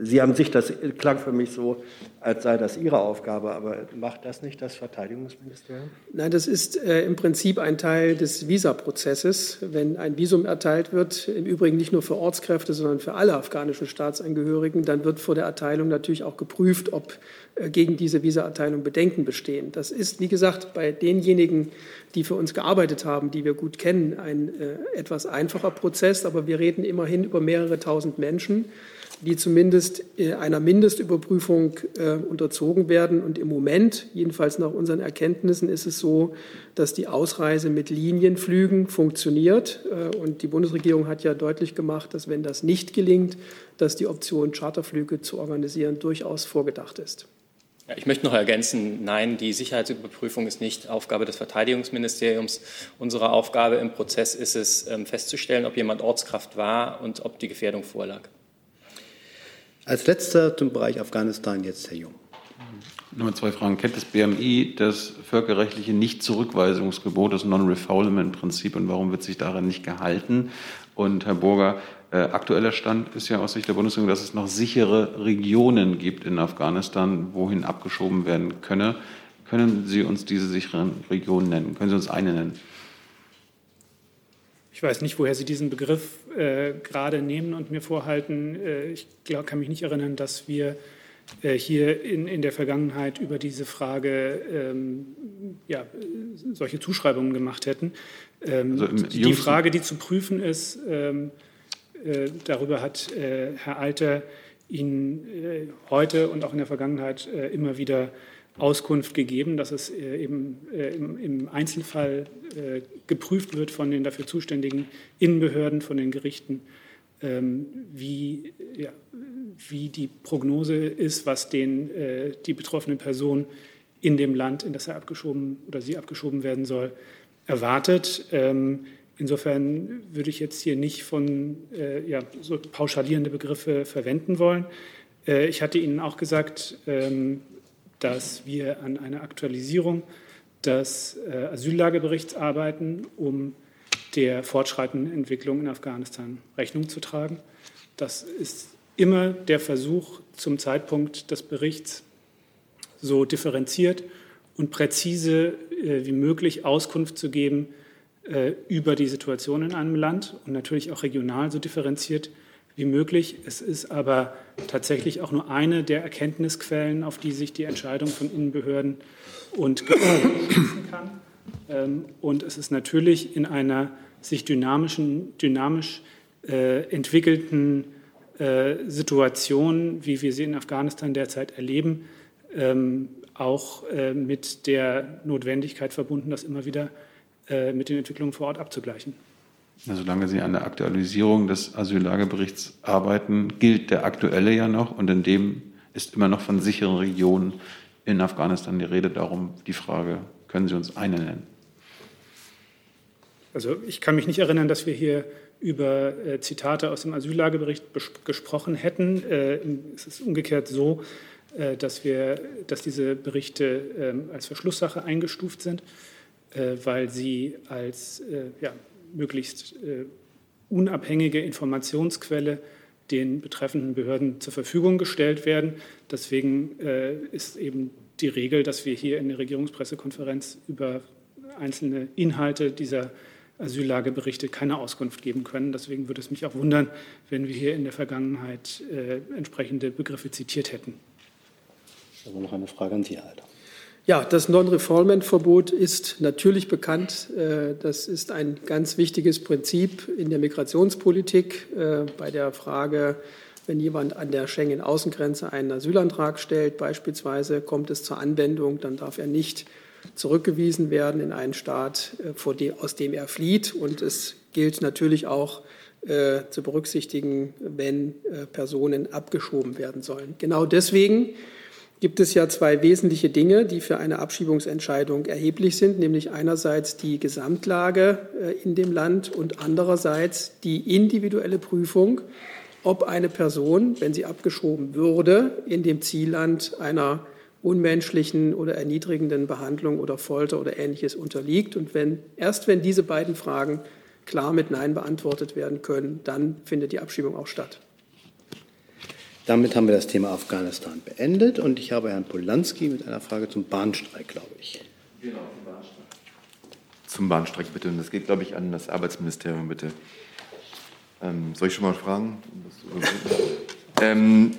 Sie haben sich, das klang für mich so, als sei das Ihre Aufgabe, aber macht das nicht das Verteidigungsministerium? Nein, das ist äh, im Prinzip ein Teil des Visaprozesses. Wenn ein Visum erteilt wird, im Übrigen nicht nur für Ortskräfte, sondern für alle afghanischen Staatsangehörigen, dann wird vor der Erteilung natürlich auch geprüft, ob äh, gegen diese Visaerteilung Bedenken bestehen. Das ist, wie gesagt, bei denjenigen, die für uns gearbeitet haben, die wir gut kennen, ein äh, etwas einfacher Prozess, aber wir reden immerhin über mehrere tausend Menschen die zumindest äh, einer Mindestüberprüfung äh, unterzogen werden. Und im Moment, jedenfalls nach unseren Erkenntnissen, ist es so, dass die Ausreise mit Linienflügen funktioniert. Äh, und die Bundesregierung hat ja deutlich gemacht, dass wenn das nicht gelingt, dass die Option, Charterflüge zu organisieren, durchaus vorgedacht ist. Ich möchte noch ergänzen, nein, die Sicherheitsüberprüfung ist nicht Aufgabe des Verteidigungsministeriums. Unsere Aufgabe im Prozess ist es, ähm, festzustellen, ob jemand Ortskraft war und ob die Gefährdung vorlag. Als letzter zum Bereich Afghanistan jetzt Herr Jung. Nummer zwei Fragen. Kennt das BMI das völkerrechtliche Nichtzurückweisungsgebot, das Non-Refoulement-Prinzip und warum wird sich daran nicht gehalten? Und Herr Burger, Äh, aktueller Stand ist ja aus Sicht der Bundesregierung, dass es noch sichere Regionen gibt in Afghanistan, wohin abgeschoben werden könne. Können Sie uns diese sicheren Regionen nennen? Können Sie uns eine nennen? Ich weiß nicht, woher Sie diesen Begriff äh, gerade nehmen und mir vorhalten. Äh, ich glaub, kann mich nicht erinnern, dass wir äh, hier in, in der Vergangenheit über diese Frage ähm, ja, solche Zuschreibungen gemacht hätten. Ähm, also die Frage, die zu prüfen ist, ähm, äh, darüber hat äh, Herr Alter Ihnen äh, heute und auch in der Vergangenheit immer wieder Auskunft gegeben, dass es eben im Einzelfall geprüft wird von den dafür zuständigen Innenbehörden, von den Gerichten, ähm, wie, ja, wie die Prognose ist, was den, die betroffene Person in dem Land, in das er abgeschoben oder sie abgeschoben werden soll, erwartet. Ähm, insofern würde ich jetzt hier nicht von äh, ja, so pauschalierende Begriffe verwenden wollen. Äh, ich hatte Ihnen auch gesagt, ähm, dass wir an einer Aktualisierung des äh, Asyllageberichts arbeiten, um der fortschreitenden Entwicklung in Afghanistan Rechnung zu tragen. Das ist immer der Versuch, zum Zeitpunkt des Berichts so differenziert und präzise äh, wie möglich Auskunft zu geben äh, über die Situation in einem Land und natürlich auch regional so differenziert wie möglich. Es ist aber tatsächlich auch nur eine der Erkenntnisquellen, auf die sich die Entscheidung von Innenbehörden und schießen kann. Ähm, und es ist natürlich in einer sich dynamischen, dynamisch äh, entwickelten Situation, wie wir sie in Afghanistan derzeit erleben, ähm, auch äh, mit der Notwendigkeit verbunden, das immer wieder äh, mit den Entwicklungen vor Ort abzugleichen. Solange Sie an der Aktualisierung des Asyllageberichts arbeiten, gilt der aktuelle ja noch und in dem ist immer noch von sicheren Regionen in Afghanistan die Rede. Darum die Frage, können Sie uns eine nennen? Also ich kann mich nicht erinnern, dass wir hier über äh, Zitate aus dem Asyllagebericht gesprochen hätten. Äh, es ist umgekehrt so, äh, dass, wir, dass diese Berichte ähm, als Verschlusssache eingestuft sind, äh, weil sie als äh, ja, möglichst unabhängige Informationsquelle den betreffenden Behörden zur Verfügung gestellt werden. Deswegen ist eben die Regel, dass wir hier in der Regierungspressekonferenz über einzelne Inhalte dieser Asyllageberichte keine Auskunft geben können. Deswegen würde es mich auch wundern, wenn wir hier in der Vergangenheit äh, entsprechende Begriffe zitiert hätten. Also noch eine Frage an Sie, Alter. Ja, das Non-Refoulement-Verbot ist natürlich bekannt. Äh, das ist ein ganz wichtiges Prinzip in der Migrationspolitik. Äh, bei der Frage, wenn jemand an der Schengen-Außengrenze einen Asylantrag stellt, beispielsweise, kommt es zur Anwendung, dann darf er nicht zurückgewiesen werden in einen Staat, äh, aus dem er flieht. Und es gilt natürlich auch zu berücksichtigen, wenn Personen abgeschoben werden sollen. Genau deswegen gibt es ja zwei wesentliche Dinge, die für eine Abschiebungsentscheidung erheblich sind, nämlich einerseits die Gesamtlage äh, in dem Land und andererseits die individuelle Prüfung, ob eine Person, wenn sie abgeschoben würde, in dem Zielland einer unmenschlichen oder erniedrigenden Behandlung oder Folter oder ähnliches unterliegt. Und wenn, erst wenn diese beiden Fragen klar mit Nein beantwortet werden können, dann findet die Abschiebung auch statt. Damit haben wir das Thema Afghanistan beendet und ich habe Herrn Polanski mit einer Frage zum Bahnstreik, glaube ich. Genau, zum Bahnstreik. Zum Bahnstreik bitte. Und das geht, glaube ich, an das Arbeitsministerium, bitte. Ähm, soll ich schon mal fragen? ähm,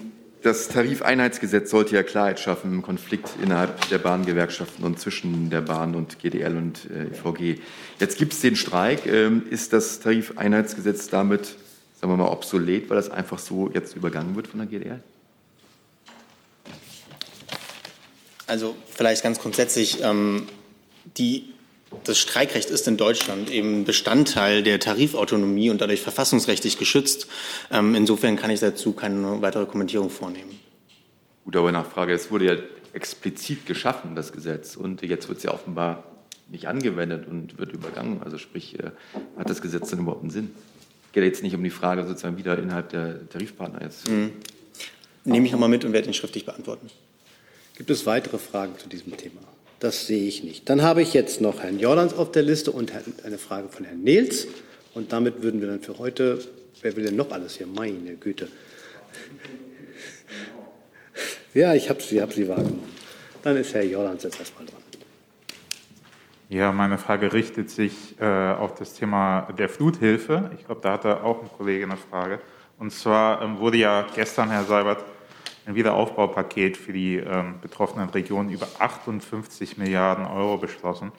das Tarifeinheitsgesetz sollte ja Klarheit schaffen im Konflikt innerhalb der Bahngewerkschaften und zwischen der Bahn und GDL und äh, EVG. Jetzt gibt es den Streik. Ähm, ist das Tarifeinheitsgesetz damit sagen wir mal, obsolet, weil das einfach so jetzt übergangen wird von der GDR? Also vielleicht ganz grundsätzlich, ähm, die, das Streikrecht ist in Deutschland eben Bestandteil der Tarifautonomie und dadurch verfassungsrechtlich geschützt. Ähm, insofern kann ich dazu keine weitere Kommentierung vornehmen. Gut, aber Nachfrage, es wurde ja explizit geschaffen, das Gesetz, und jetzt wird es ja offenbar nicht angewendet und wird übergangen. Also sprich, äh, hat das Gesetz denn überhaupt einen Sinn? Geht jetzt nicht um die Frage sozusagen wieder innerhalb der Tarifpartner jetzt. Mhm. Nehme ich nochmal mit und werde ihn schriftlich beantworten. Gibt es weitere Fragen zu diesem Thema? Das sehe ich nicht. Dann habe ich jetzt noch Herrn Jordans auf der Liste und eine Frage von Herrn Nils Und damit würden wir dann für heute, wer will denn noch alles hier? Meine Güte. Ja, ich habe sie, hab sie wahrgenommen. Dann ist Herr Jordans jetzt erstmal dran. Ja, meine Frage richtet sich äh, auf das Thema der Fluthilfe. Ich glaube, da hatte auch ein Kollege eine Frage. Und zwar ähm, wurde ja gestern, Herr Seibert, ein Wiederaufbaupaket für die ähm, betroffenen Regionen über 58 Milliarden Euro beschlossen.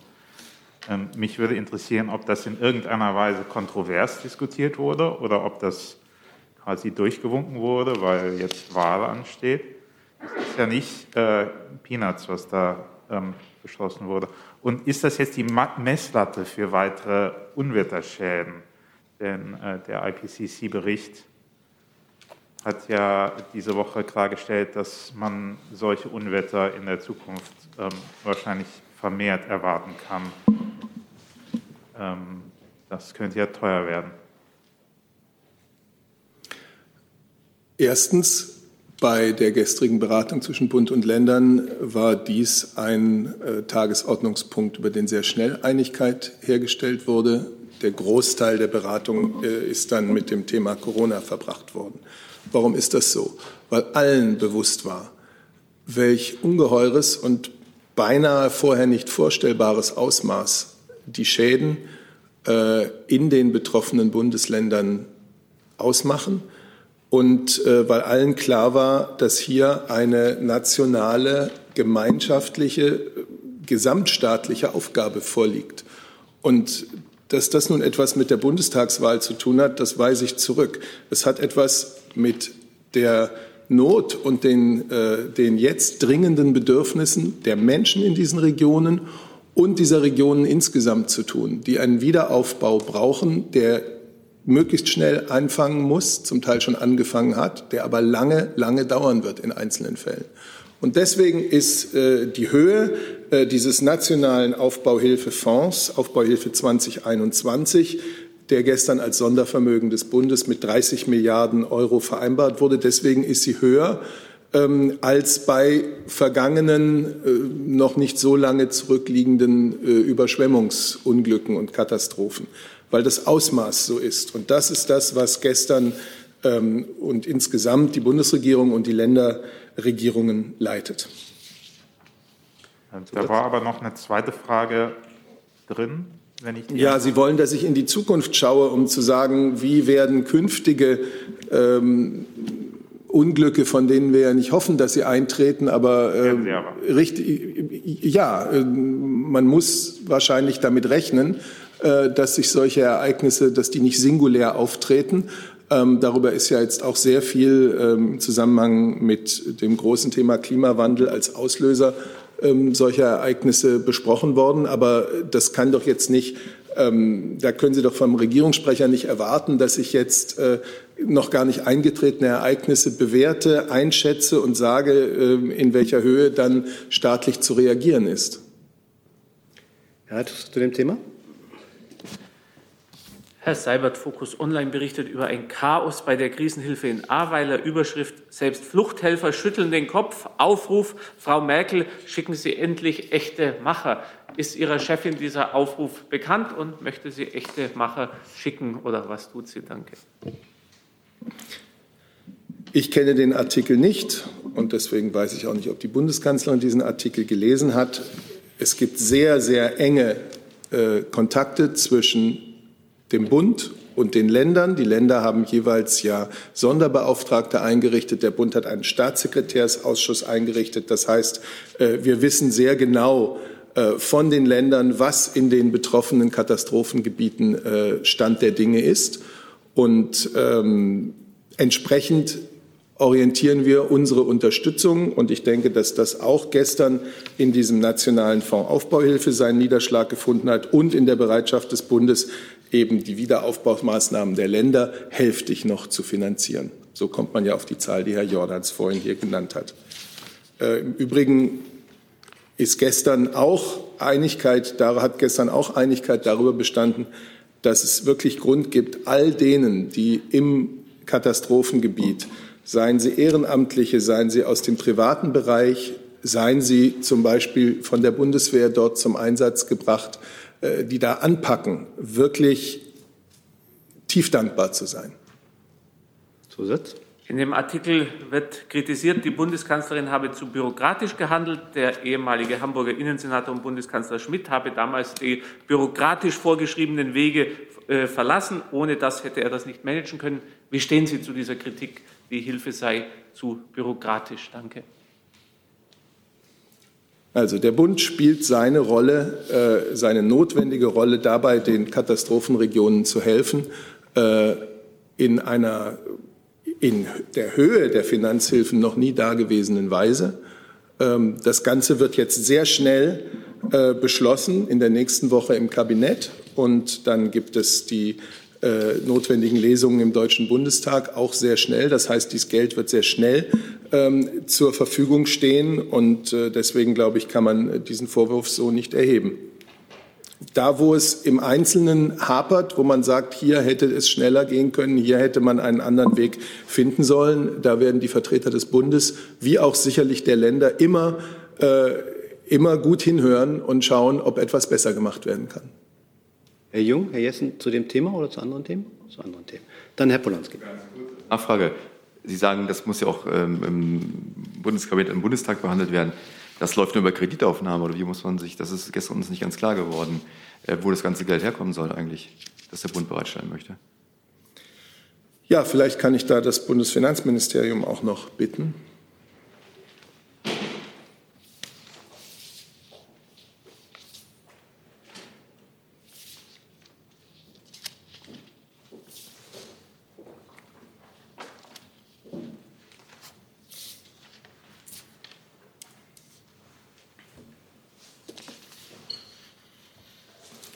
Ähm, mich würde interessieren, ob das in irgendeiner Weise kontrovers diskutiert wurde oder ob das quasi durchgewunken wurde, weil jetzt Wahl ansteht. Es ist ja nicht äh, Peanuts, was da ähm, beschlossen wurde. Und ist das jetzt die Messlatte für weitere Unwetterschäden? Denn äh, der IPCC-Bericht hat ja diese Woche klargestellt, dass man solche Unwetter in der Zukunft ähm, wahrscheinlich vermehrt erwarten kann. Ähm, das könnte ja teuer werden. Erstens, bei der gestrigen Beratung zwischen Bund und Ländern war dies ein äh, Tagesordnungspunkt, über den sehr schnell Einigkeit hergestellt wurde. Der Großteil der Beratung äh, ist dann mit dem Thema Corona verbracht worden. Warum ist das so? Weil allen bewusst war, welch ungeheures und beinahe vorher nicht vorstellbares Ausmaß die Schäden äh, in den betroffenen Bundesländern ausmachen und äh, weil allen klar war, dass hier eine nationale, gemeinschaftliche, gesamtstaatliche Aufgabe vorliegt. Und dass das nun etwas mit der Bundestagswahl zu tun hat, das weise ich zurück. Es hat etwas mit der Not und den, äh, den jetzt dringenden Bedürfnissen der Menschen in diesen Regionen und dieser Regionen insgesamt zu tun, die einen Wiederaufbau brauchen, der möglichst schnell anfangen muss, zum Teil schon angefangen hat, der aber lange, lange dauern wird in einzelnen Fällen. Und deswegen ist äh, die Höhe äh, dieses nationalen Aufbauhilfefonds, Aufbauhilfe 2021, der gestern als Sondervermögen des Bundes mit 30 Milliarden Euro vereinbart wurde, deswegen ist sie höher ähm, als bei vergangenen, äh, noch nicht so lange zurückliegenden äh, Überschwemmungsunglücken und Katastrophen weil das Ausmaß so ist. Und das ist das, was gestern ähm, und insgesamt die Bundesregierung und die Länderregierungen leitet. Da war aber noch eine zweite Frage drin. ja, Sie wollen, dass ich in die Zukunft schaue, um zu sagen, wie werden künftige ähm, Unglücke, von denen wir ja nicht hoffen, dass sie eintreten, aber, äh, richtig, ja, äh, man muss wahrscheinlich damit rechnen, dass sich solche Ereignisse, dass die nicht singulär auftreten. Ähm, darüber ist ja jetzt auch sehr viel ähm, im Zusammenhang mit dem großen Thema Klimawandel als Auslöser ähm, solcher Ereignisse besprochen worden. Aber das kann doch jetzt nicht, da können Sie doch vom Regierungssprecher nicht erwarten, dass ich jetzt äh, noch gar nicht eingetretene Ereignisse bewerte, einschätze und sage, in welcher Höhe dann staatlich zu reagieren ist. Herr zu dem Thema? Herr Seibert, Fokus Online berichtet über ein Chaos bei der Krisenhilfe in Ahrweiler. Überschrift, selbst Fluchthelfer schütteln den Kopf. Aufruf, Frau Merkel, schicken Sie endlich echte Macher. Ist Ihrer Chefin dieser Aufruf bekannt und möchte sie echte Macher schicken oder was tut sie? Danke. Ich kenne den Artikel nicht und deswegen weiß ich auch nicht, ob die Bundeskanzlerin diesen Artikel gelesen hat. Es gibt sehr, sehr enge äh, Kontakte zwischen dem Bund und den Ländern. Die Länder haben jeweils ja Sonderbeauftragte eingerichtet. Der Bund hat einen Staatssekretärsausschuss eingerichtet. Das heißt, äh, wir wissen sehr genau äh, von den Ländern, was in den betroffenen Katastrophengebieten äh, Stand der Dinge ist. Und ähm, entsprechend orientieren wir unsere Unterstützung. Und ich denke, dass das auch gestern in diesem nationalen Fonds Aufbauhilfe seinen Niederschlag gefunden hat und in der Bereitschaft des Bundes, eben die Wiederaufbaumaßnahmen der Länder hälftig noch zu finanzieren. So kommt man ja auf die Zahl, die Herr Jordans vorhin hier genannt hat. Äh, Im Übrigen ist gestern auch Einigkeit, da hat gestern auch Einigkeit darüber bestanden, dass es wirklich Grund gibt, all denen, die im Katastrophengebiet, seien sie Ehrenamtliche, seien sie aus dem privaten Bereich, seien sie zum Beispiel von der Bundeswehr dort zum Einsatz gebracht, die da anpacken, wirklich tief dankbar zu sein. Zusatz? In dem Artikel wird kritisiert, die Bundeskanzlerin habe zu bürokratisch gehandelt. Der ehemalige Hamburger Innensenator und Bundeskanzler Schmidt habe damals die bürokratisch vorgeschriebenen Wege äh, verlassen. Ohne das hätte er das nicht managen können. Wie stehen Sie zu dieser Kritik, die Hilfe sei zu bürokratisch? Danke. Also der Bund spielt seine Rolle, äh, seine notwendige Rolle dabei, den Katastrophenregionen zu helfen, äh, in einer in der Höhe der Finanzhilfen noch nie dagewesenen Weise. Ähm, das Ganze wird jetzt sehr schnell äh, beschlossen in der nächsten Woche im Kabinett und dann gibt es die äh, notwendigen Lesungen im Deutschen Bundestag auch sehr schnell. Das heißt, dieses Geld wird sehr schnell ähm, zur Verfügung stehen und äh, deswegen glaube ich, kann man diesen Vorwurf so nicht erheben da, wo es im Einzelnen hapert, wo man sagt, hier hätte es schneller gehen können, hier hätte man einen anderen Weg finden sollen, da werden die Vertreter des Bundes wie auch sicherlich der Länder immer, äh, immer gut hinhören und schauen, ob etwas besser gemacht werden kann. Herr Jung, Herr Jessen, zu dem Thema oder zu anderen Themen? Zu anderen Themen. Dann Herr Polanski. Nachfrage. Sie sagen, das muss ja auch ähm, im Bundeskabinett, im Bundestag behandelt werden. Das läuft nur über Kreditaufnahme oder wie muss man sich, das ist gestern uns nicht ganz klar geworden, äh, wo das ganze Geld herkommen soll eigentlich, das der Bund bereitstellen möchte. Ja, vielleicht kann ich da das Bundesfinanzministerium auch noch bitten.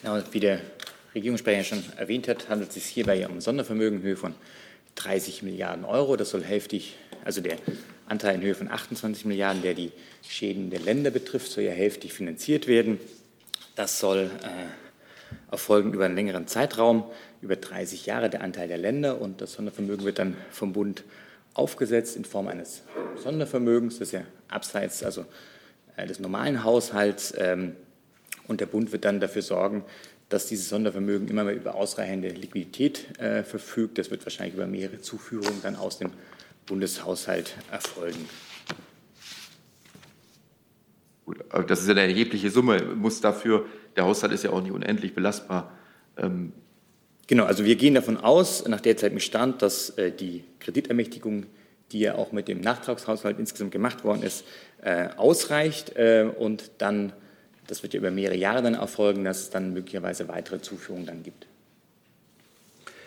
Genau, wie der Regierungssprecher schon erwähnt hat, handelt es sich hierbei um Sondervermögen in Höhe von 30 Milliarden Euro. Das soll hälftig, also der Anteil in Höhe von 28 Milliarden, der die Schäden der Länder betrifft, soll ja hälftig finanziert werden. Das soll äh, erfolgen über einen längeren Zeitraum, über 30 Jahre der Anteil der Länder. Und das Sondervermögen wird dann vom Bund aufgesetzt in Form eines Sondervermögens. Das ja abseits also, äh, des normalen Haushalts. Ähm, und der Bund wird dann dafür sorgen, dass dieses Sondervermögen immer mehr über ausreichende Liquidität äh, verfügt. Das wird wahrscheinlich über mehrere Zuführungen dann aus dem Bundeshaushalt erfolgen. Gut, aber das ist ja eine erhebliche Summe. Muss dafür, der Haushalt ist ja auch nicht unendlich belastbar. Ähm genau, also wir gehen davon aus, nach derzeitigem Stand, dass äh, die Kreditermächtigung, die ja auch mit dem Nachtragshaushalt insgesamt gemacht worden ist, äh, ausreicht äh, und dann das wird ja über mehrere Jahre dann erfolgen, dass es dann möglicherweise weitere Zuführungen dann gibt.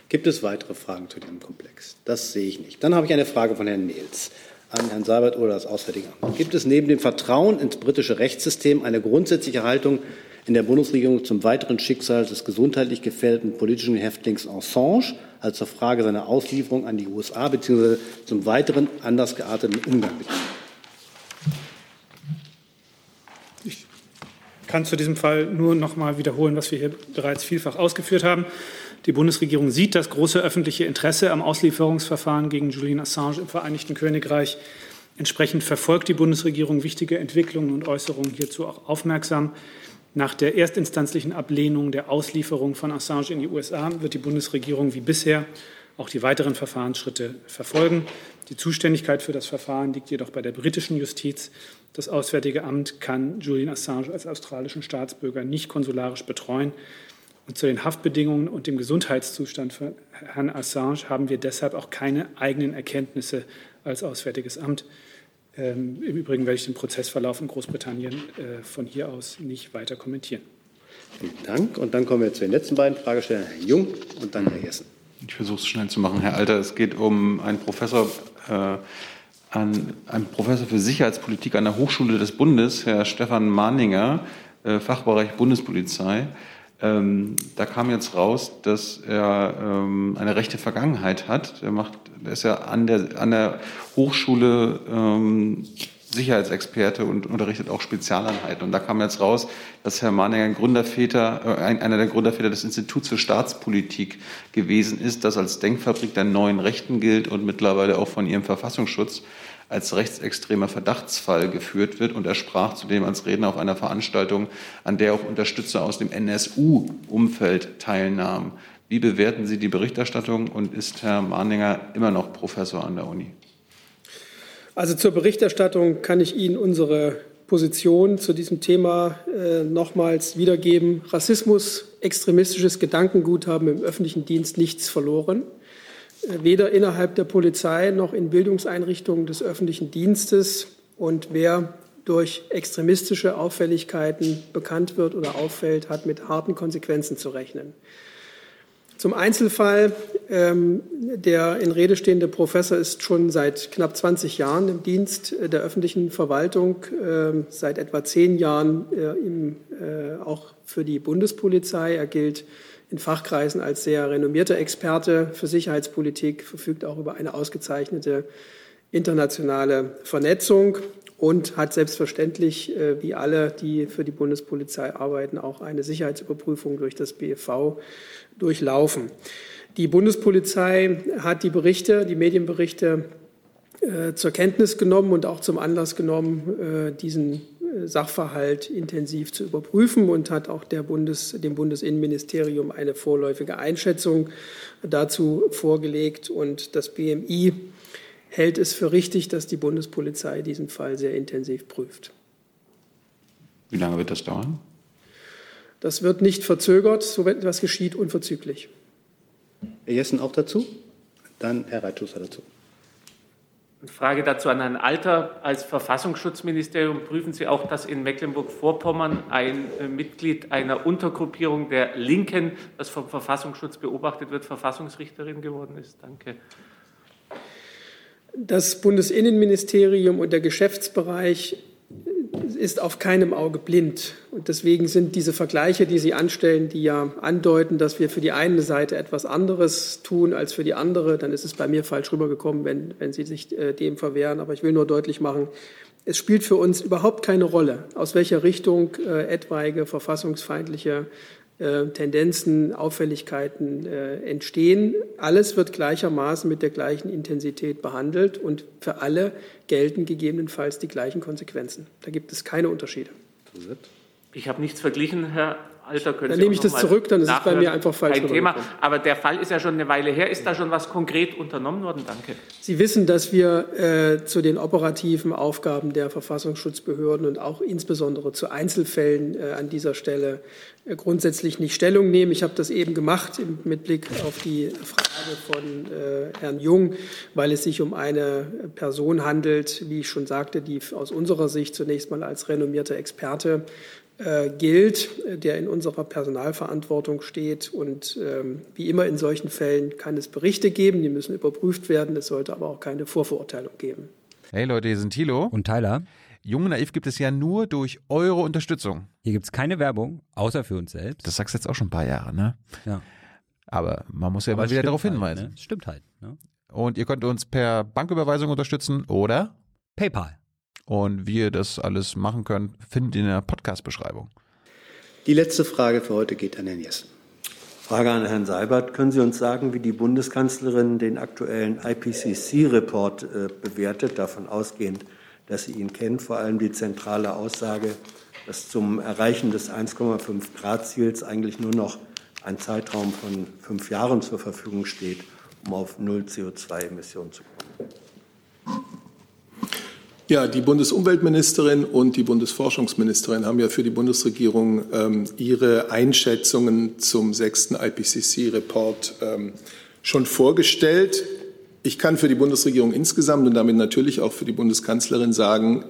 Gibt es weitere Fragen zu dem Komplex? Das sehe ich nicht. Dann habe ich eine Frage von Herrn Nils an Herrn Seibert oder das Auswärtige Amt. Gibt es neben dem Vertrauen ins britische Rechtssystem eine grundsätzliche Haltung in der Bundesregierung zum weiteren Schicksal des gesundheitlich gefährdeten politischen Häftlings Assange, als zur Frage seiner Auslieferung an die USA bzw. zum weiteren anders gearteten Umgang mit ihm? Kann zu diesem Fall nur noch mal wiederholen, was wir hier bereits vielfach ausgeführt haben. Die Bundesregierung sieht das große öffentliche Interesse am Auslieferungsverfahren gegen Julian Assange im Vereinigten Königreich. Entsprechend verfolgt die Bundesregierung wichtige Entwicklungen und Äußerungen hierzu auch aufmerksam. Nach der erstinstanzlichen Ablehnung der Auslieferung von Assange in die USA wird die Bundesregierung wie bisher auch die weiteren Verfahrensschritte verfolgen. Die Zuständigkeit für das Verfahren liegt jedoch bei der britischen Justiz. Das Auswärtige Amt kann Julian Assange als australischen Staatsbürger nicht konsularisch betreuen. Und zu den Haftbedingungen und dem Gesundheitszustand von Herrn Assange haben wir deshalb auch keine eigenen Erkenntnisse als Auswärtiges Amt. Ähm, Im Übrigen werde ich den Prozessverlauf in Großbritannien äh, von hier aus nicht weiter kommentieren. Vielen Dank. Und dann kommen wir zu den letzten beiden Fragestellern, Herr Jung und dann Herr Jessen. Ich versuche es schnell zu machen, Herr Alter. Es geht um einen Professor, äh, an, einen Professor für Sicherheitspolitik an der Hochschule des Bundes, Herr Stefan Mahninger, äh, Fachbereich Bundespolizei. Ähm, da kam jetzt raus, dass er ähm, eine rechte Vergangenheit hat. Er macht, er ist ja an der, an der Hochschule ähm, Sicherheitsexperte und unterrichtet auch Spezialeinheiten. Und da kam jetzt raus, dass Herr Mahninger ein Gründerväter, äh, einer der Gründerväter des Instituts für Staatspolitik gewesen ist, das als Denkfabrik der neuen Rechten gilt und mittlerweile auch von ihrem Verfassungsschutz als rechtsextremer Verdachtsfall geführt wird. Und er sprach zudem als Redner auf einer Veranstaltung, an der auch Unterstützer aus dem NSU-Umfeld teilnahmen. Wie bewerten Sie die Berichterstattung und ist Herr Mahninger immer noch Professor an der Uni? Also zur Berichterstattung kann ich Ihnen unsere Position zu diesem Thema äh, nochmals wiedergeben. Rassismus, extremistisches Gedankengut haben im öffentlichen Dienst nichts verloren. Äh, weder innerhalb der Polizei noch in Bildungseinrichtungen des öffentlichen Dienstes. Und wer durch extremistische Auffälligkeiten bekannt wird oder auffällt, hat mit harten Konsequenzen zu rechnen. Zum Einzelfall. Ähm, der in Rede stehende Professor ist schon seit knapp 20 Jahren im Dienst der öffentlichen Verwaltung, äh, seit etwa zehn Jahren äh, äh, auch für die Bundespolizei. Er gilt in Fachkreisen als sehr renommierter Experte für Sicherheitspolitik, verfügt auch über eine ausgezeichnete internationale Vernetzung und hat selbstverständlich, äh, wie alle, die für die Bundespolizei arbeiten, auch eine Sicherheitsüberprüfung durch das BFV durchlaufen. Die Bundespolizei hat die Berichte, die Medienberichte äh, zur Kenntnis genommen und auch zum Anlass genommen, äh, diesen Sachverhalt intensiv zu überprüfen und hat auch Bundes, dem Bundesinnenministerium eine vorläufige Einschätzung dazu vorgelegt. Und das BMI hält es für richtig, dass die Bundespolizei diesen Fall sehr intensiv prüft. Wie lange wird das dauern? Das wird nicht verzögert, so etwas geschieht unverzüglich. Herr Jessen auch dazu? Dann Herr Reitschuster dazu. Eine Frage dazu an Herrn Alter. Als Verfassungsschutzministerium prüfen Sie auch, dass in Mecklenburg-Vorpommern ein äh, Mitglied einer Untergruppierung der Linken, das vom Verfassungsschutz beobachtet wird, Verfassungsrichterin geworden ist? Danke. Das Bundesinnenministerium und der Geschäftsbereich ist auf keinem Auge blind. Und deswegen sind diese Vergleiche, die Sie anstellen, die ja andeuten, dass wir für die eine Seite etwas anderes tun als für die andere, dann ist es bei mir falsch rübergekommen, wenn, wenn Sie sich äh, dem verwehren. Aber ich will nur deutlich machen, es spielt für uns überhaupt keine Rolle, aus welcher Richtung äh, etwaige verfassungsfeindliche Tendenzen, Auffälligkeiten äh, entstehen. Alles wird gleichermaßen mit der gleichen Intensität behandelt und für alle gelten gegebenenfalls die gleichen Konsequenzen. Da gibt es keine Unterschiede. Ich habe nichts verglichen, Herr Alter. Können dann Sie nehme ich das zurück, dann ist es bei mir einfach falsch. Kein Thema. Aber der Fall ist ja schon eine Weile her. Ist da schon was konkret unternommen worden? Danke. Sie wissen, dass wir äh, zu den operativen Aufgaben der Verfassungsschutzbehörden und auch insbesondere zu Einzelfällen äh, an dieser Stelle äh, grundsätzlich nicht Stellung nehmen. Ich habe das eben gemacht mit Blick auf die Frage von äh, Herrn Jung, weil es sich um eine Person handelt, wie ich schon sagte, die aus unserer Sicht zunächst mal als renommierter Experte gilt, der in unserer Personalverantwortung steht. Und ähm, wie immer in solchen Fällen kann es Berichte geben, die müssen überprüft werden. Es sollte aber auch keine Vorverurteilung geben. Hey Leute, hier sind Thilo und Tyler. Jung und Naiv gibt es ja nur durch eure Unterstützung. Hier gibt es keine Werbung, außer für uns selbst. Das sagst du jetzt auch schon ein paar Jahre, ne? Ja. Aber man muss ja Aber immer wieder darauf hinweisen. Halt, ne? Stimmt halt. Ne? Und ihr könnt uns per Banküberweisung unterstützen oder PayPal. Und wie ihr das alles machen könnt, findet ihr in der Podcast-Beschreibung. Die letzte Frage für heute geht an Herrn Jessen. Frage an Herrn Seibert. Können Sie uns sagen, wie die Bundeskanzlerin den aktuellen IPCC-Report äh, bewertet, davon ausgehend, dass Sie ihn kennen, vor allem die zentrale Aussage, dass zum Erreichen des 1,5 Grad-Ziels eigentlich nur noch ein Zeitraum von fünf Jahren zur Verfügung steht, um auf Null CO2-Emissionen zu kommen. Ja, die Bundesumweltministerin und die Bundesforschungsministerin haben ja für die Bundesregierung ähm, ihre Einschätzungen zum sechsten IPCC-Report ähm, schon vorgestellt. Ich kann für die Bundesregierung insgesamt und damit natürlich auch für die Bundeskanzlerin sagen,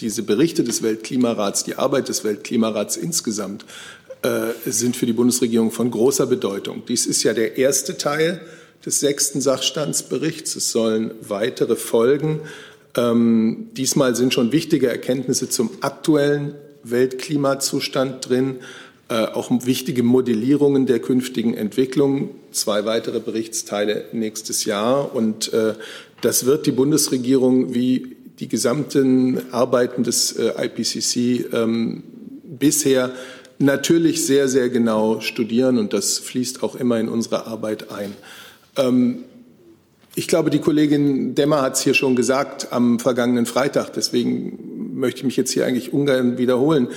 diese Berichte des Weltklimarats, die Arbeit des Weltklimarats insgesamt äh, sind für die Bundesregierung von großer Bedeutung. Dies ist ja der erste Teil des sechsten Sachstandsberichts. Es sollen weitere folgen. Ähm, diesmal sind schon wichtige Erkenntnisse zum aktuellen Weltklimazustand drin, äh, auch wichtige Modellierungen der künftigen Entwicklung, zwei weitere Berichtsteile nächstes Jahr. Und äh, das wird die Bundesregierung wie die gesamten Arbeiten des äh, IPCC ähm, bisher natürlich sehr, sehr genau studieren und das fließt auch immer in unsere Arbeit ein. Ähm, ich glaube, die Kollegin Demmer hat es hier schon gesagt am vergangenen Freitag. Deswegen möchte ich mich jetzt hier eigentlich ungern wiederholen.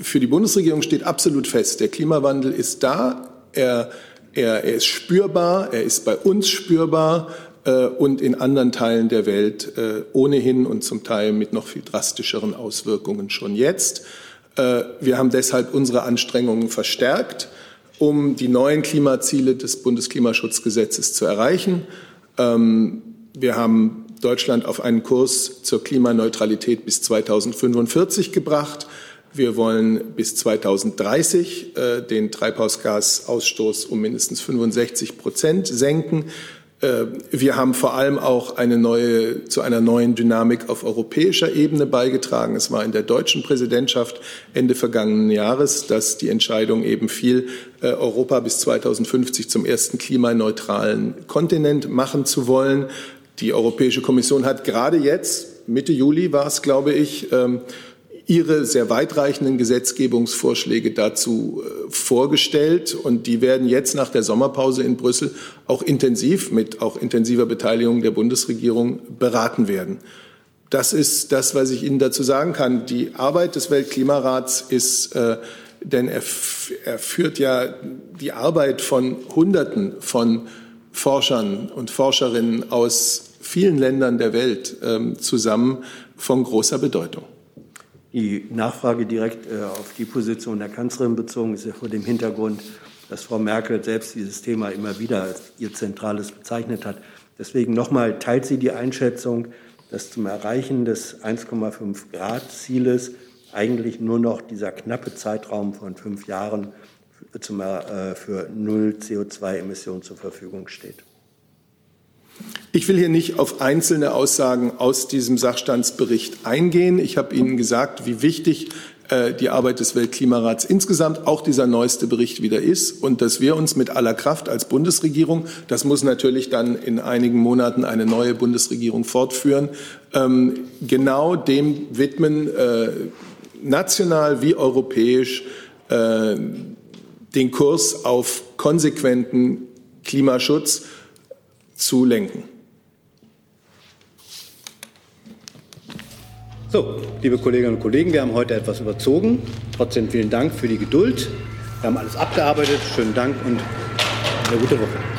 Für die Bundesregierung steht absolut fest, der Klimawandel ist da. Er Er, er ist spürbar, er ist bei uns spürbar äh, und in anderen Teilen der Welt äh, ohnehin und zum Teil mit noch viel drastischeren Auswirkungen schon jetzt. Äh, wir haben deshalb unsere Anstrengungen verstärkt, um die neuen Klimaziele des Bundesklimaschutzgesetzes zu erreichen. Ähm, wir haben Deutschland auf einen Kurs zur Klimaneutralität bis 2045 gebracht. Wir wollen bis 2030 äh, den Treibhausgasausstoß um mindestens 65 Prozent senken. Äh, wir haben vor allem auch eine neue, zu einer neuen Dynamik auf europäischer Ebene beigetragen. Es war in der deutschen Präsidentschaft Ende vergangenen Jahres, dass die Entscheidung eben fiel, äh, Europa bis 2050 zum ersten klimaneutralen Kontinent machen zu wollen. Die Europäische Kommission hat gerade jetzt, Mitte Juli war es, glaube ich, ähm, ihre sehr weitreichenden Gesetzgebungsvorschläge dazu äh, vorgestellt. Und die werden jetzt nach der Sommerpause in Brüssel auch intensiv mit auch intensiver Beteiligung der Bundesregierung beraten werden. Das ist das, was ich Ihnen dazu sagen kann. Die Arbeit des Weltklimarats ist, äh, denn er, er führt ja die Arbeit von Hunderten von Forschern und Forscherinnen aus vielen Ländern der Welt äh, zusammen von großer Bedeutung. Die Nachfrage direkt äh, auf die Position der Kanzlerin bezogen ist ja vor dem Hintergrund, dass Frau Merkel selbst dieses Thema immer wieder als ihr zentrales bezeichnet hat. Deswegen nochmal, teilt sie die Einschätzung, dass zum Erreichen des 1,5 Grad Zieles eigentlich nur noch dieser knappe Zeitraum von fünf Jahren äh, für Null CO2-Emissionen zur Verfügung steht? Ich will hier nicht auf einzelne Aussagen aus diesem Sachstandsbericht eingehen. Ich habe Ihnen gesagt, wie wichtig äh, die Arbeit des Weltklimarats insgesamt, auch dieser neueste Bericht wieder ist und dass wir uns mit aller Kraft als Bundesregierung, das muss natürlich dann in einigen Monaten eine neue Bundesregierung fortführen, ähm, genau dem widmen, äh, national wie europäisch, äh, den Kurs auf konsequenten Klimaschutz zu lenken. So, liebe Kolleginnen und Kollegen, wir haben heute etwas überzogen. Trotzdem vielen Dank für die Geduld. Wir haben alles abgearbeitet. Schönen Dank und eine gute Woche.